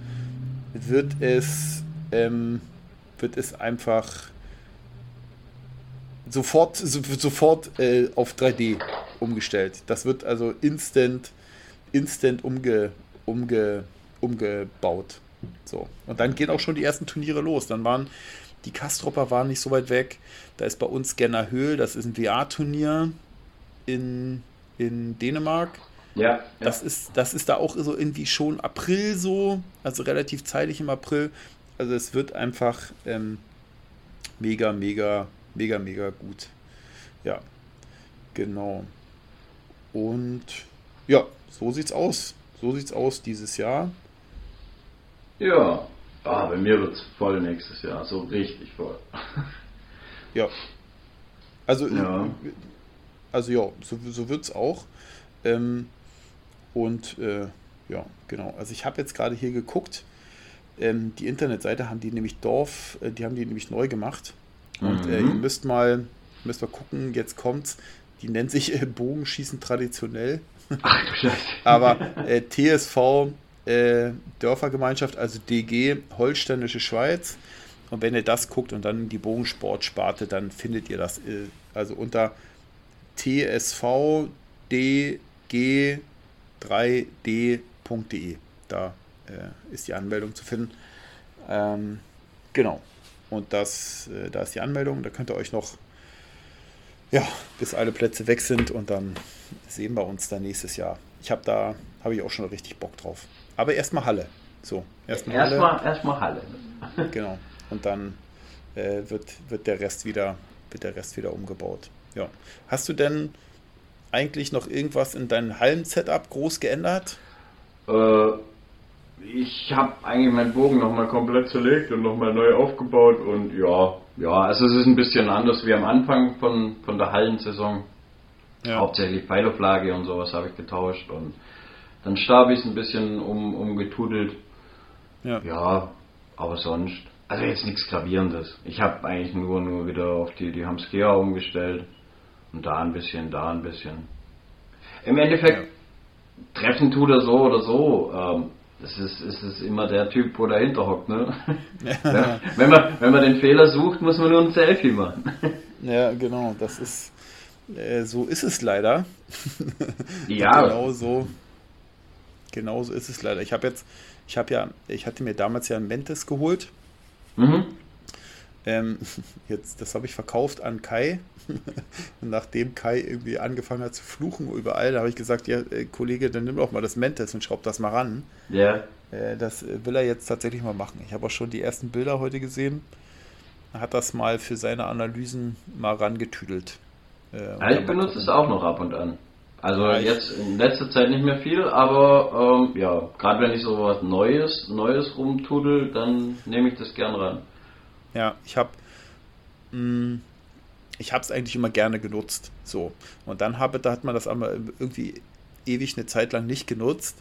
wird es, ähm, wird es einfach sofort, so, sofort äh, auf 3D umgestellt. Das wird also instant, instant umge, umge, umgebaut. So. Und dann gehen auch schon die ersten Turniere los. Dann waren die Kastropper waren nicht so weit weg. Da ist bei uns Genner Höhl, das ist ein VR-Turnier in, in Dänemark. Ja, Das, ist, das ist da auch so irgendwie schon April so, also relativ zeitig im April. Also es wird einfach ähm, mega, mega, mega, mega gut. Ja, genau. Und ja, so sieht's aus. So sieht's aus dieses Jahr. Ja, ah, bei mir wird's voll nächstes Jahr, so richtig voll. ja. Also, ja. also ja, so, so wird's auch. Ähm, und äh, ja, genau. Also ich habe jetzt gerade hier geguckt. Ähm, die Internetseite haben die nämlich Dorf, äh, die haben die nämlich neu gemacht. Und mhm. äh, ihr müsst mal, müsst mal gucken, jetzt kommt's. Die nennt sich äh, Bogenschießen traditionell. Ach, Aber äh, TSV äh, Dörfergemeinschaft, also DG Holsteinische Schweiz. Und wenn ihr das guckt und dann die Bogensportsparte, dann findet ihr das äh, also unter tsvdg3d.de. Da äh, ist die Anmeldung zu finden. Ähm, genau. Und das, äh, da ist die Anmeldung. Da könnt ihr euch noch, ja, bis alle Plätze weg sind und dann sehen wir uns da nächstes Jahr. Ich habe da, habe ich auch schon richtig Bock drauf. Aber erstmal Halle. So, erstmal Halle. Erstmal, erstmal Halle. genau. Und dann äh, wird, wird der Rest wieder, wird der Rest wieder umgebaut. Ja. Hast du denn eigentlich noch irgendwas in deinem Hallen-Setup groß geändert? Äh, ich habe eigentlich meinen Bogen nochmal komplett zerlegt und nochmal neu aufgebaut und ja, ja, also es ist ein bisschen anders wie am Anfang von, von der Hallensaison. Ja. Hauptsächlich Pfeilauflage und sowas habe ich getauscht und dann Stab ist ein bisschen um, umgetudelt. Ja. ja, aber sonst, also jetzt nichts Gravierendes. Ich habe eigentlich nur, nur wieder auf die, die Hamskea umgestellt und da ein bisschen, da ein bisschen. Im Endeffekt, ja. treffen tut er so oder so. Ähm, das ist, ist, ist immer der Typ, wo dahinter hockt, ne? Ja. wenn, man, wenn man den Fehler sucht, muss man nur ein Selfie machen. ja, genau, das ist, äh, so ist es leider. Ja. genau so, genau so ist es leider. Ich habe jetzt, ich habe ja, ich hatte mir damals ja ein Mentes geholt. Mhm. Ähm, jetzt, das habe ich verkauft an Kai. Und nachdem Kai irgendwie angefangen hat zu fluchen überall, da habe ich gesagt, ja, äh, Kollege, dann nimm doch mal das Mentes und schraub das mal ran. Ja. Äh, das will er jetzt tatsächlich mal machen. Ich habe auch schon die ersten Bilder heute gesehen. Er hat das mal für seine Analysen mal rangetüdelt. Äh, ich benutze es auch noch ab und an. Also ja, jetzt in letzter Zeit nicht mehr viel, aber ähm, ja, gerade wenn ich so was Neues, Neues rumtudel, dann nehme ich das gern ran. Ja, ich habe mm, ich habe es eigentlich immer gerne genutzt. So. Und dann habe, da hat man das aber irgendwie ewig eine Zeit lang nicht genutzt.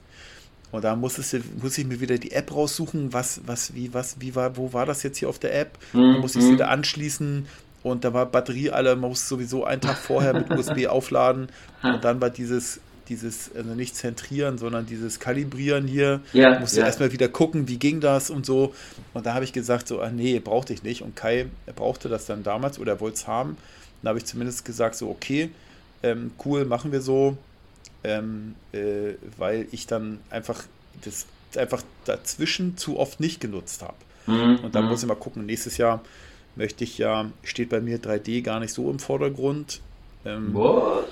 Und da muss, es, muss ich mir wieder die App raussuchen, was, was, wie, was, wie war, wo war das jetzt hier auf der App? Mhm. Dann muss ich es mhm. wieder anschließen und da war Batterie alle, man muss sowieso einen Tag vorher mit USB aufladen. Und dann war dieses dieses, also nicht zentrieren, sondern dieses Kalibrieren hier. Ja, musste ja. erstmal wieder gucken, wie ging das und so. Und da habe ich gesagt, so, ach nee, brauchte ich nicht. Und Kai er brauchte das dann damals oder er wollte es haben. Dann habe ich zumindest gesagt, so, okay, ähm, cool, machen wir so. Ähm, äh, weil ich dann einfach das einfach dazwischen zu oft nicht genutzt habe. Mhm, und dann mhm. muss ich mal gucken, nächstes Jahr möchte ich ja, steht bei mir 3D gar nicht so im Vordergrund. Ähm, What?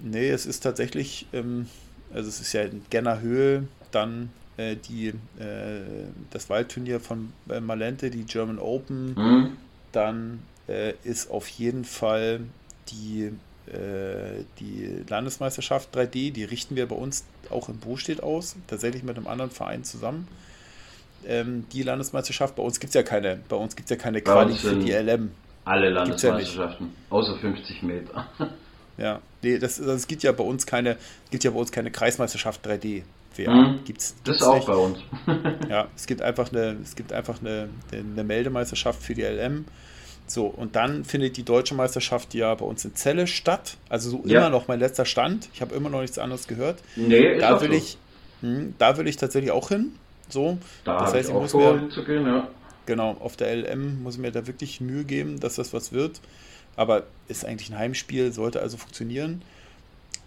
Nee, es ist tatsächlich, ähm, also es ist ja in Genner Höhe, dann äh, die, äh, das Waldturnier von äh, Malente, die German Open, mhm. dann äh, ist auf jeden Fall die, äh, die Landesmeisterschaft 3D, die richten wir bei uns auch in Bostedt aus, tatsächlich mit einem anderen Verein zusammen. Ähm, die Landesmeisterschaft, bei uns gibt es ja keine, bei uns gibt ja keine Quali für die LM. Alle Landesmeisterschaften, ja außer 50 Meter. Ja, nee, das, das gibt ja bei uns keine, gibt ja bei uns keine Kreismeisterschaft 3D. WA. Mhm. Gibt's, das ist auch bei uns. ja, es gibt einfach eine, es gibt einfach eine, eine Meldemeisterschaft für die LM. So, und dann findet die deutsche Meisterschaft ja bei uns in Celle statt. Also so ja. immer noch mein letzter Stand. Ich habe immer noch nichts anderes gehört. Nee, da will so. ich, mh, hm, da will ich tatsächlich auch hin. So, da das heißt, ich, ich muss mir, gehen, ja. genau, auf der LM muss ich mir da wirklich Mühe geben, dass das was wird. Aber ist eigentlich ein Heimspiel, sollte also funktionieren.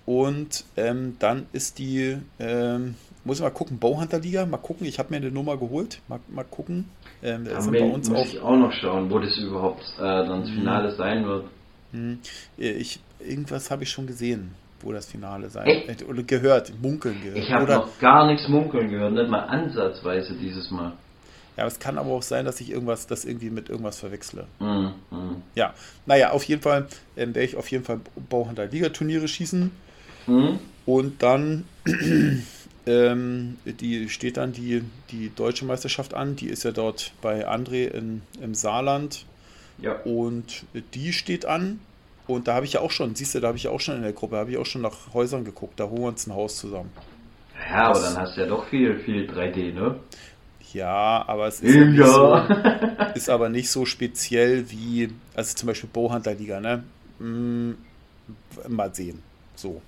Und ähm, dann ist die, ähm, muss ich mal gucken, Bauhunter-Liga, mal gucken, ich habe mir eine Nummer geholt, mal, mal gucken. Ähm, da sind bei uns muss auch, ich auch noch schauen, wo das überhaupt äh, dann das Finale sein wird. Hm. Ich, irgendwas habe ich schon gesehen, wo das Finale sein wird. Oder gehört, munkeln gehört. Ich habe noch gar nichts munkeln gehört, nicht mal ansatzweise dieses Mal. Ja, es kann aber auch sein, dass ich irgendwas, das irgendwie mit irgendwas verwechsle. Mhm. mhm. Ja, naja, auf jeden Fall ähm, werde ich auf jeden Fall Bauhunter Liga-Turniere schießen. Mhm. Und dann ähm, die steht dann die, die deutsche Meisterschaft an. Die ist ja dort bei André in, im Saarland. Ja. Und die steht an. Und da habe ich ja auch schon, siehst du, da habe ich auch schon in der Gruppe, habe ich auch schon nach Häusern geguckt. Da holen wir uns ein Haus zusammen. Ja, aber dann hast du ja doch viel, viel 3D, ne? Ja, aber es ist, ja. so, ist aber nicht so speziell wie, also zum Beispiel Bowhunter Liga, ne? Mm, mal sehen. So.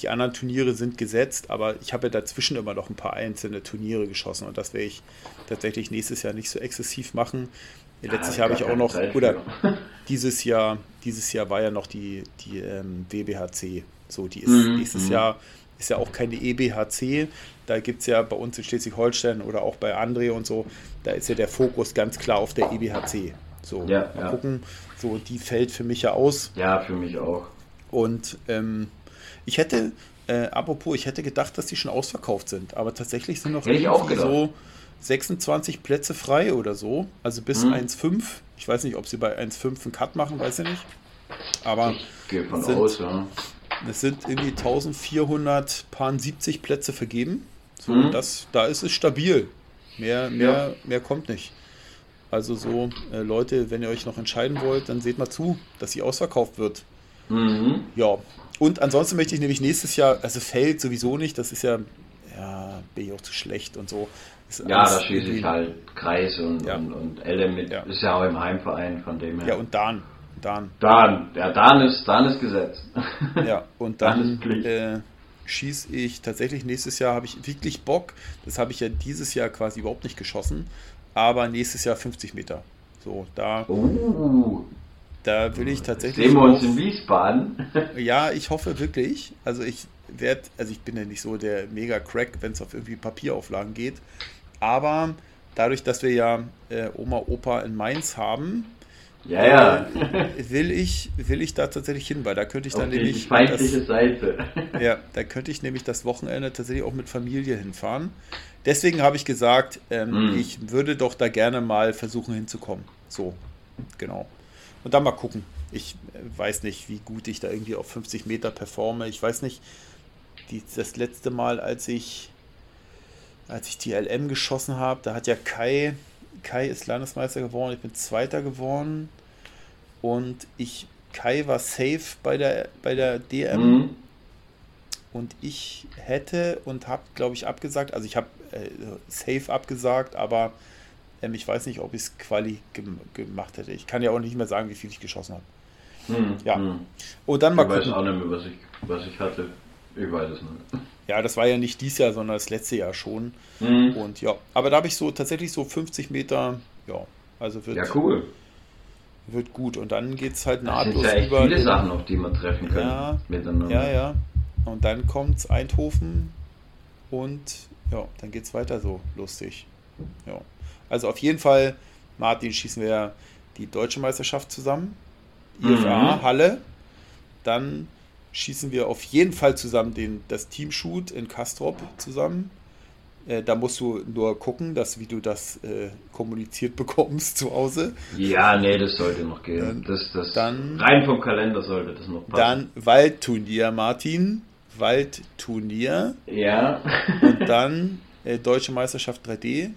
Die anderen Turniere sind gesetzt, aber ich habe ja dazwischen immer noch ein paar einzelne Turniere geschossen und das werde ich tatsächlich nächstes Jahr nicht so exzessiv machen. Letztes Jahr habe ich auch noch, oder dieses Jahr, dieses Jahr war ja noch die, die ähm, WBHC. So, die ist mhm. nächstes mhm. Jahr ist ja auch keine EBHC. Da gibt es ja bei uns in Schleswig-Holstein oder auch bei André und so, da ist ja der Fokus ganz klar auf der EBHC. So, Ja, mal ja. gucken. So, die fällt für mich ja aus. Ja, für mich auch. Und ähm, ich hätte, äh, apropos, ich hätte gedacht, dass die schon ausverkauft sind. Aber tatsächlich sind noch Hätte ich auch gedacht. so 26 Plätze frei oder so. Also bis Hm. 1,5. Ich weiß nicht, ob sie bei 1,5 einen Cut machen, weiß ich nicht. Aber Ich gehe von Sind- aus, ja. es sind irgendwie 1470 Plätze vergeben. So, Mhm. das, da ist es stabil. Mehr, mehr, mehr kommt nicht. Also so, äh, Leute, wenn ihr euch noch entscheiden wollt, dann seht mal zu, dass sie ausverkauft wird. Mhm. Ja, und ansonsten möchte ich nämlich nächstes Jahr, also Feld sowieso nicht, das ist ja, ja, bin ich auch zu schlecht und so. Ja, da schieße ich halt Kreis und, Ja. und, und Elle mit. Ja. Ist ja auch im Heimverein, von dem her. Ja, und Dan. Dan. Dan, ja, Dan ist, Dan ist gesetzt. Ja, und Dann dann äh, schieße ich tatsächlich nächstes Jahr, habe ich wirklich Bock. Das habe ich ja dieses Jahr quasi überhaupt nicht geschossen. Aber nächstes Jahr 50 Meter. So, da, Uh, da will ich tatsächlich. sehen wir uns auch- in Wiesbaden. Ja, ich hoffe wirklich. Also ich werde, also ich bin ja nicht so der Mega-Crack, wenn es auf irgendwie Papierauflagen geht. Aber dadurch, dass wir ja äh, Oma, Opa in Mainz haben, ja, ja. äh, will ich, will ich da tatsächlich hin, weil da könnte ich dann die nämlich. feindliche das, Seite. ja, da könnte ich nämlich das Wochenende tatsächlich auch mit Familie hinfahren. Deswegen habe ich gesagt, ähm, Mm. ich würde doch da gerne mal versuchen hinzukommen. So, genau. Und dann mal gucken. Ich äh, weiß nicht, wie gut ich da irgendwie auf 50 Meter performe. Ich weiß nicht, die, das letzte Mal, als ich, als ich die LM geschossen habe, da hat ja Kai, Kai ist Landesmeister geworden, ich bin Zweiter geworden. Und ich, Kai war safe bei der, bei der DM. Mhm. Und ich hätte und habe, glaube ich, abgesagt. Also ich habe äh, safe abgesagt, aber ähm, ich weiß nicht, ob ich es quali gem gemacht hätte. Ich kann ja auch nicht mehr sagen, wie viel ich geschossen habe. Mhm. Ja. Mhm. Und dann mal Ich weiß gucken. auch nicht mehr, was ich, was ich hatte. Ich weiß es nicht. Ja, das war ja nicht dieses Jahr, sondern das letzte Jahr schon. Mhm. Und ja, aber da habe ich so tatsächlich so 50 Meter, ja, also wird, Ja, cool. wird gut. Und dann geht es halt Das sind nahtlos ja über. viele Sachen, auf die wir treffen können. Ja, miteinander. Ja, ja. Und dann kommt Eindhoven und ja, dann geht's weiter so lustig. Ja. Also auf jeden Fall, Martin, schießen wir die deutsche Meisterschaft zusammen. IFA, Mhm. Halle. Dann schießen wir auf jeden Fall zusammen den, das Teamshoot in Kastrop zusammen. Äh, da musst du nur gucken, dass, wie du das äh, kommuniziert bekommst zu Hause. Ja, nee, das sollte noch gehen. Dann- das, das, dann- rein vom Kalender sollte das noch passen. Dann Waldturnier, Martin. Waldturnier. ja. Und dann äh, Deutsche Meisterschaft 3D.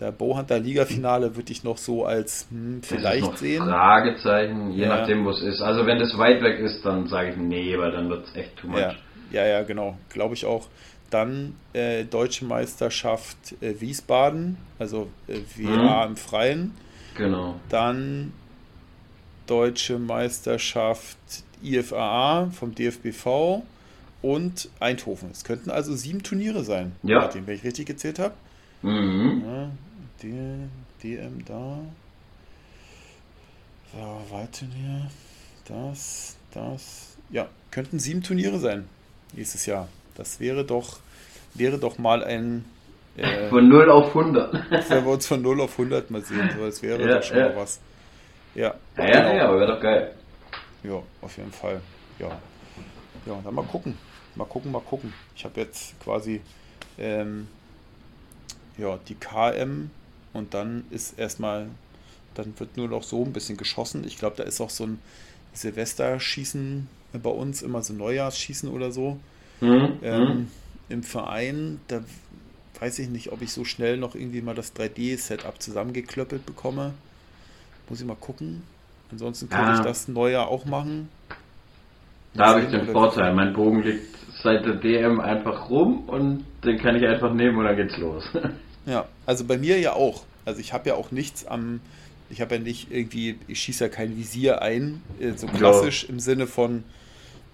Der Bowhunter Liga-Finale würde ich noch so als hm, vielleicht noch sehen. Fragezeichen, je Ja. nachdem, wo es ist. Also wenn das weit weg ist, dann sage ich nee, weil dann wird es echt too much. Ja, ja, ja, genau. Glaube ich auch. Dann äh, Deutsche Meisterschaft äh, Wiesbaden, also äh, WA im Freien. Genau. Dann Deutsche Meisterschaft IFAA vom DFBV und Eindhoven. Es könnten also sieben Turniere sein, Ja. Martin, wenn ich richtig gezählt habe. Mhm. Ja, D, DM da. So, Waldturnier. Das, das. Ja, könnten sieben Turniere sein nächstes Jahr. Das wäre doch, wäre doch mal ein. Äh, Von 0 auf 100. wenn wir uns von 0 auf 100 mal sehen. So, das wäre Ja, doch schon ja. mal was. Ja, Ja, ja, genau. ja, aber wäre doch geil. Ja, auf jeden Fall. Ja. Ja, dann mal gucken. Mal gucken, mal gucken. Ich habe jetzt quasi ähm, ja, die KM und dann ist erstmal, dann wird nur noch so ein bisschen geschossen. Ich glaube, da ist auch so ein Silvesterschießen bei uns, immer so Neujahrsschießen oder so. Mhm. Ähm, Im Verein, da weiß ich nicht, ob ich so schnell noch irgendwie mal das 3D-Setup zusammengeklöppelt bekomme. Muss ich mal gucken. Ansonsten könnte Ja. ich das Neujahr auch machen. Da habe ich den Vorteil. Mein Bogen liegt seit der DM einfach rum und den kann ich einfach nehmen und dann geht's los. Ja, also bei mir ja auch. Also ich habe ja auch nichts am, ich habe ja nicht irgendwie, ich schieße ja kein Visier ein, äh, so klassisch im Sinne von,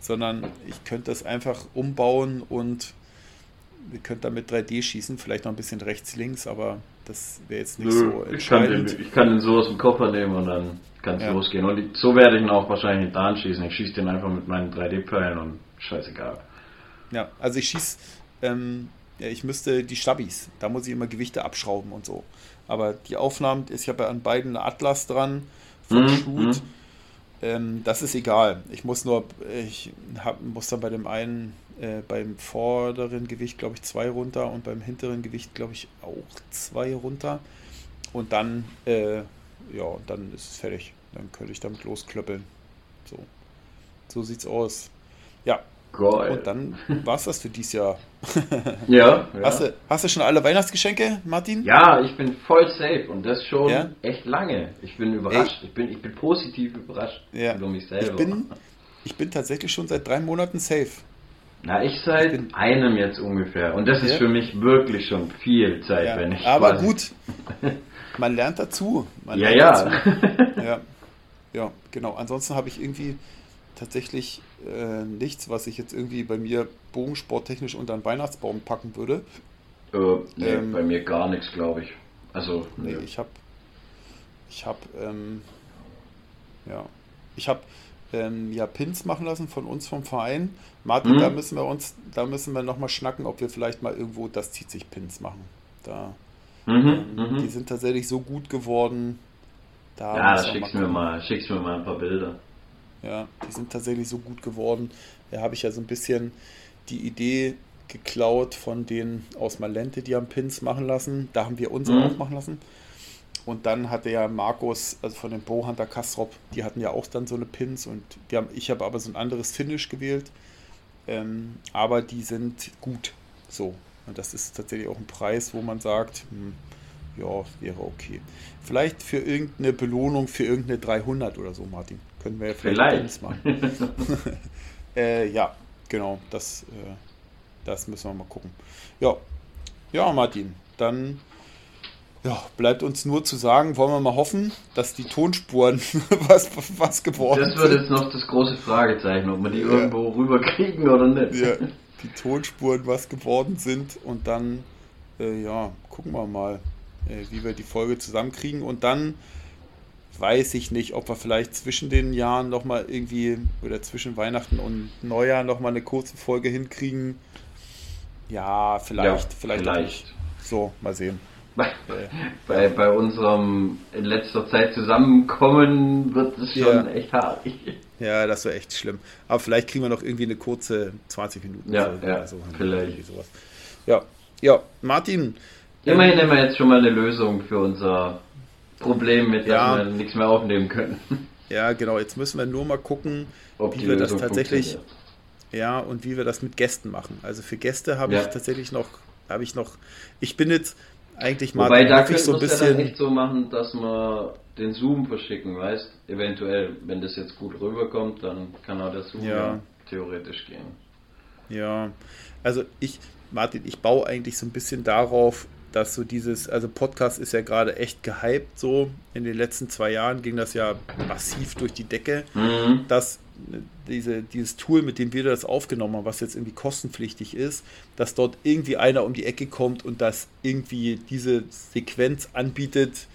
sondern ich könnte das einfach umbauen und wir könnten damit 3D schießen, vielleicht noch ein bisschen rechts, links, aber das wäre jetzt nicht so ich, kann den, entscheidend. ich kann den so aus dem Koffer nehmen und dann kann es Ja. losgehen. Und ich, so werde ich ihn auch wahrscheinlich nicht Dan schießen. Ich schieße den einfach mit meinen 3D-Pfeilen und scheißegal. Ja, also ich schieße ähm, ja, ich müsste die Stabis, da muss ich immer Gewichte abschrauben und so. Aber die Aufnahmen, ich habe ja an beiden Atlas dran vom Mhm, Shoot. mhm. Ähm, das ist egal. Ich muss nur, ich hab, muss dann bei dem einen, äh, beim vorderen Gewicht, glaube ich, zwei runter und beim hinteren Gewicht, glaube ich, auch zwei runter. Und dann, äh, ja, und dann ist es fertig. Dann könnte ich damit losklöppeln. So. So sieht's aus. Ja, Geil. und dann war's das für dieses Jahr. ja, ja. Hast, du, hast du schon alle Weihnachtsgeschenke, Martin? ja, ich bin voll safe und das schon Ja? echt lange. Ich bin überrascht. Ich bin, ich bin positiv überrascht Ja. über mich selber. Ich bin, ich bin tatsächlich schon seit drei Monaten safe. Na, ich seit Ich einem jetzt ungefähr. Und das ist für mich wirklich schon viel Zeit, wenn ich. aber quasi- gut, man lernt dazu. Man Ja, lernt ja. Dazu. ja. Ja, genau. Ansonsten habe ich irgendwie tatsächlich äh, nichts, was ich jetzt irgendwie bei mir bogensporttechnisch unter einen Weihnachtsbaum packen würde. äh, nee, Ähm, bei mir gar nichts, glaube ich. Also, Nee, nö. ich habe, ich habe, ähm, ja, ich habe ähm, ja Pins machen lassen von uns vom Verein. Martin, Mhm. da müssen wir uns, da müssen wir nochmal schnacken, ob wir vielleicht mal irgendwo das zieht sich Pins machen. Da, Mhm, ähm, die mhm. sind tatsächlich so gut geworden. Da Ja, schickst mir mal, schickst mir mal ein paar Bilder. Ja, die sind tatsächlich so gut geworden. Da habe ich ja so ein bisschen die Idee geklaut von denen aus Malente, die haben Pins machen lassen. Da haben wir unsere Mhm. auch machen lassen. Und dann hatte ja Markus, also von den Bowhunter Kastrop, die hatten ja auch dann so eine Pins und die haben, ich habe aber so ein anderes Finish gewählt. Ähm, aber die sind gut. So. Und das ist tatsächlich auch ein Preis, wo man sagt, hm, ja, wäre okay. Vielleicht für irgendeine Belohnung für irgendeine 300 oder so, Martin. Können wir ja vielleicht, Vielleicht. machen. äh, ja, genau, das, äh, das müssen wir mal gucken. Ja, ja, Martin, dann ja, bleibt uns nur zu sagen, wollen wir mal hoffen, dass die Tonspuren was, was geworden Das wird sind. jetzt noch das große Fragezeichen, ob wir die irgendwo rüberkriegen oder nicht. Ja, die Tonspuren was geworden sind und dann, äh, ja, gucken wir mal, äh, wie wir die Folge zusammenkriegen und dann weiß ich nicht, ob wir vielleicht zwischen den Jahren nochmal irgendwie oder zwischen Weihnachten und Neujahr nochmal eine kurze Folge hinkriegen. Ja, vielleicht, Ja, vielleicht, auch vielleicht. So, mal sehen. Bei, Äh, bei, bei unserem in letzter Zeit Zusammenkommen wird es schon Ja. echt hart. Ja, das wäre echt schlimm. Aber vielleicht kriegen wir noch irgendwie eine kurze 20 Minuten Ja, Folge ja, oder so. vielleicht. Sowas. Ja, ja, Martin. Immerhin haben wir jetzt schon mal eine Lösung für unser Problem mit, dass Ja. wir nichts mehr aufnehmen können. Ja, genau. Jetzt müssen wir nur mal gucken, Ob wie wir das tatsächlich, ja, und wie wir das mit Gästen machen. Also für Gäste habe Ja. ich tatsächlich noch, habe ich noch, ich bin jetzt eigentlich Wobei Martin, da ich so ein es ja dann bisschen, echt so machen, dass wir den Zoom verschicken, weißt? Eventuell, wenn das jetzt gut rüberkommt, dann kann auch der Zoom Ja. ja. theoretisch gehen. ja, also ich, Martin, ich baue eigentlich so ein bisschen darauf, dass so dieses, also Podcast ist ja gerade echt gehypt so. In den letzten zwei Jahren ging das ja massiv durch die Decke. Mhm. dass diese, dieses Tool, mit dem wir das aufgenommen haben, was jetzt irgendwie kostenpflichtig ist, dass dort irgendwie einer um die Ecke kommt und das irgendwie diese Sequenz anbietet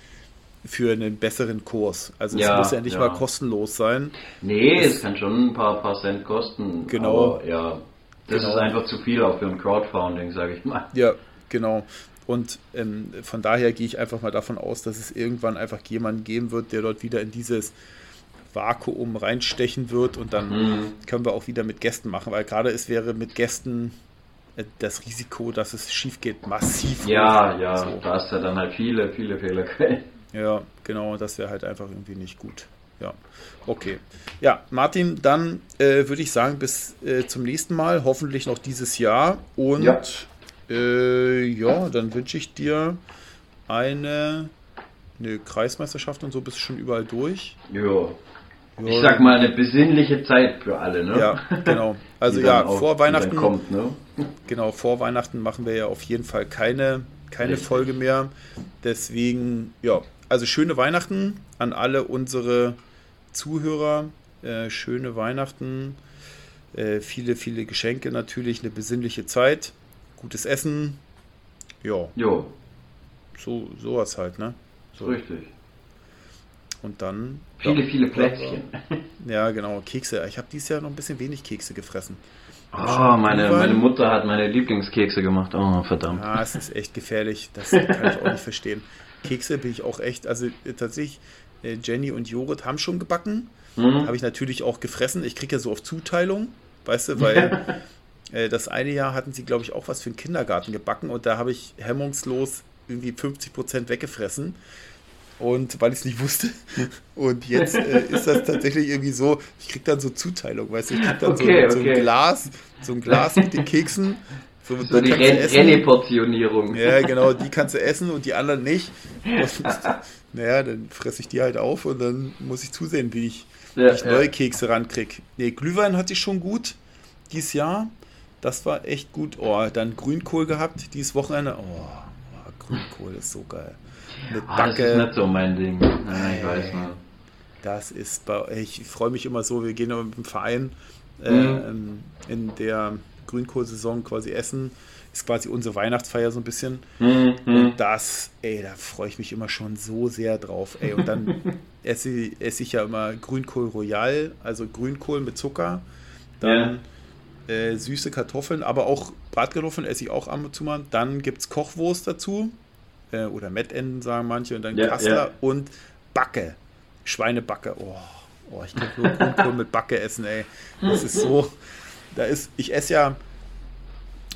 für einen besseren Kurs. Also es Ja, muss ja nicht ja. mal kostenlos sein. Nee, Das- es kann schon ein paar, paar Cent kosten. Genau. Ja, das Genau. ist einfach zu viel auch für ein Crowdfunding, sage ich mal. Ja, genau. Und ähm, von daher gehe ich einfach mal davon aus, dass es irgendwann einfach jemanden geben wird, der dort wieder in dieses Vakuum reinstechen wird und dann Mhm. können wir auch wieder mit Gästen machen, weil gerade es wäre mit Gästen äh, das Risiko, dass es schief geht, massiv. Ja, hoch. ja, So. da hast du dann halt viele, viele Fehlerquellen. Ja, genau, das wäre halt einfach irgendwie nicht gut. Ja, okay. Ja, Martin, dann äh, würde ich sagen, bis äh, zum nächsten Mal, hoffentlich noch dieses Jahr. Und Ja. Äh, ja, dann wünsche ich dir eine, eine Kreismeisterschaft und so bist du schon überall durch. Ja, Ich sag mal, eine besinnliche Zeit für alle, ne? Ja, genau. Also ja, auch- vor Weihnachten. kommt, ne? Genau, vor Weihnachten machen wir ja auf jeden Fall keine, keine Richtig. Folge mehr. Deswegen, ja, also schöne Weihnachten an alle unsere Zuhörer. Äh, schöne Weihnachten. Äh, viele, viele Geschenke natürlich, eine besinnliche Zeit. Gutes Essen. Ja, Jo, so, sowas halt, ne? So. richtig. Und dann. Viele, ja, viele Plätzchen. Ja, genau, Kekse. Ich habe dieses Jahr noch ein bisschen wenig Kekse gefressen. Oh, meine, meine Mutter hat meine Lieblingskekse gemacht. Oh, verdammt. Ah, es ist echt gefährlich. Das kann ich auch nicht verstehen. Kekse bin ich auch echt, also äh, tatsächlich, äh, Jenny und Jorit haben schon gebacken. Mhm. Habe ich natürlich auch gefressen. Ich kriege ja so auf Zuteilung, weißt du, weil das eine Jahr hatten sie, glaube ich, auch was für einen Kindergarten gebacken und da habe ich hemmungslos irgendwie 50 Prozent weggefressen. Und weil ich es nicht wusste. Und jetzt äh, ist das tatsächlich irgendwie so, ich kriege dann so Zuteilung, weißt du, ich kriege dann okay, so, so ein Glas, so ein Glas mit den Keksen. So, so die Reneportionierung. Ja, genau, die kannst du essen und die anderen nicht. Und, naja, dann fresse ich die halt auf und dann muss ich zusehen, wie ich, ja, wie ich neue ja. Kekse rankriege. Nee, Glühwein hatte ich schon gut dieses Jahr. Das war echt gut. Oh, dann Grünkohl gehabt dieses Wochenende. Oh, oh Grünkohl ist so geil mit oh, Backe. Das ist nicht so mein Ding. Ja, ich weiß mal. Das ist bei, ich freue mich immer so, wir gehen mit dem Verein äh, mhm. in der Grünkohlsaison quasi essen. Ist quasi unsere Weihnachtsfeier so ein bisschen. Mhm. Und das, ey, da freue ich mich immer schon so sehr drauf. Ey, und dann esse, esse ich ja immer Grünkohl Royal, also Grünkohl mit Zucker. Dann ja. Äh, süße Kartoffeln, aber auch Bratkartoffeln esse ich auch ab und zu mal. Dann gibt es Kochwurst dazu äh, oder Mettenden sagen manche und dann ja, Kassler ja. und Backe, Schweinebacke. Oh, oh ich kann nur Grünkohl mit Backe essen, ey. Das ist so, da ist, ich esse ja,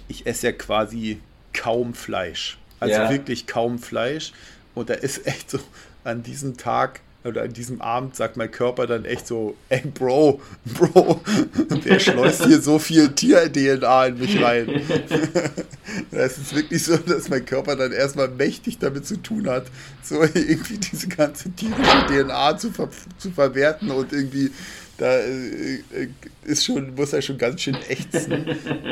ich esse ja quasi kaum Fleisch. Also ja. wirklich kaum Fleisch. Und da ist echt so an diesem Tag oder an diesem Abend sagt mein Körper dann echt so, ey Bro, Bro, der schleust hier so viel Tier-DNA in mich rein. das ist wirklich so, dass mein Körper dann erstmal mächtig damit zu tun hat, so irgendwie diese ganze tierische DNA zu, ver zu verwerten und irgendwie da äh, ist schon, muss er schon ganz schön ächzen.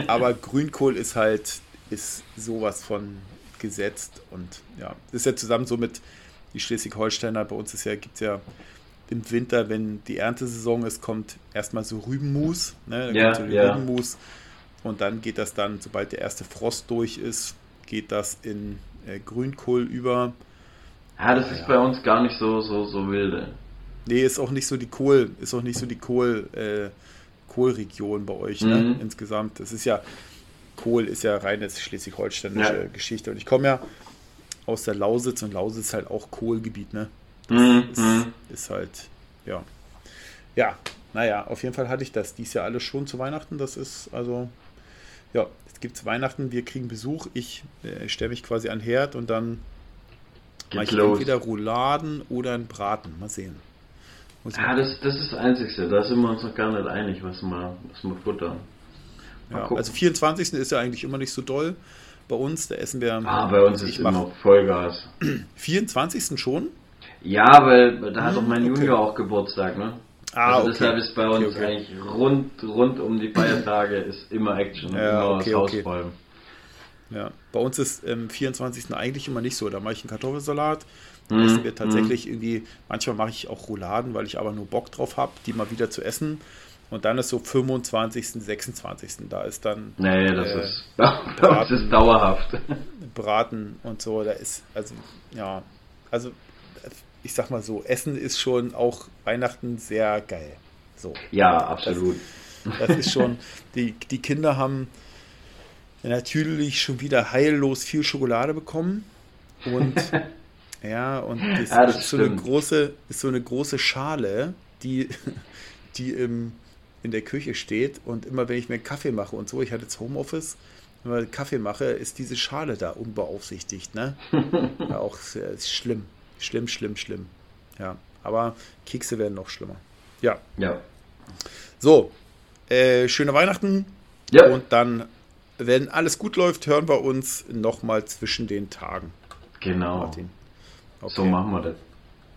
Aber Grünkohl ist halt, ist sowas von gesetzt und ja, ist ja zusammen so mit die Schleswig-Holsteiner, bei uns ist ja, gibt es ja im Winter, wenn die Erntesaison ist, kommt erstmal so Rübenmus, ne? Ja, so ja. Rübenmus und dann geht das dann, sobald der erste Frost durch ist, geht das in äh, Grünkohl über. Ja, das ist ja. bei uns gar nicht so, so, so wilde. Nee, ist auch nicht so die Kohl, ist auch nicht so die Kohl, äh, Kohlregion bei euch, ne? mhm. ne? Insgesamt. Das ist ja, Kohl ist ja reines schleswig-holsteinische ja. Geschichte. Und ich komme ja aus der Lausitz und Lausitz ist halt auch Kohlgebiet, ne? Das mhm. ist, mhm. ist, halt, ja. Ja, naja, auf jeden Fall hatte ich das dies Jahr alles schon zu Weihnachten. Das ist also, ja, es gibt Weihnachten, wir kriegen Besuch. Ich äh, stelle mich quasi an Herd und dann mache ich los. entweder Rouladen oder einen Braten. Mal sehen. Ja, das, das ist das Einzige. Da sind wir uns noch gar nicht einig, was wir, was wir futtern. Ja, also 24. ist ja eigentlich immer nicht so doll bei uns. Da essen wir. Ah, bei uns ist immer Vollgas. 24. schon? Ja, weil da hat doch mein okay. Junior auch Geburtstag, ne? Ah, also okay. deshalb ist bei uns okay, eigentlich rund, rund um die Feiertage ist immer Action, ja, immer okay, das Haus räumen. Ja, bei uns ist am ähm, 24. eigentlich immer nicht so. Da mache ich einen Kartoffelsalat. Mhm. Essen wir tatsächlich mhm. irgendwie, manchmal mache ich auch Rouladen, weil ich aber nur Bock drauf habe, die mal wieder zu essen. Und dann ist so 25., 26. Da ist dann. Nee, das äh, ist, das ist dauerhaft. Braten und so. Da ist, also, ja. Also, ich sag mal so, Essen ist schon auch Weihnachten sehr geil. So. Ja, absolut. Das, das ist schon, die, die Kinder haben natürlich schon wieder heillos viel Schokolade bekommen. Und ja, und das, ja, das ist, so eine große, ist so eine große Schale, die, die im in der Küche steht und immer wenn ich mir einen Kaffee mache und so, ich hatte jetzt Homeoffice, wenn ich Kaffee mache, ist diese Schale da unbeaufsichtigt, ne? ja, auch schlimm. Schlimm, schlimm, schlimm. Ja, aber Kekse werden noch schlimmer. Ja. Ja. So, äh, schöne Weihnachten. Ja. Und dann, wenn alles gut läuft, hören wir uns nochmal zwischen den Tagen. Genau. Okay. So machen wir das.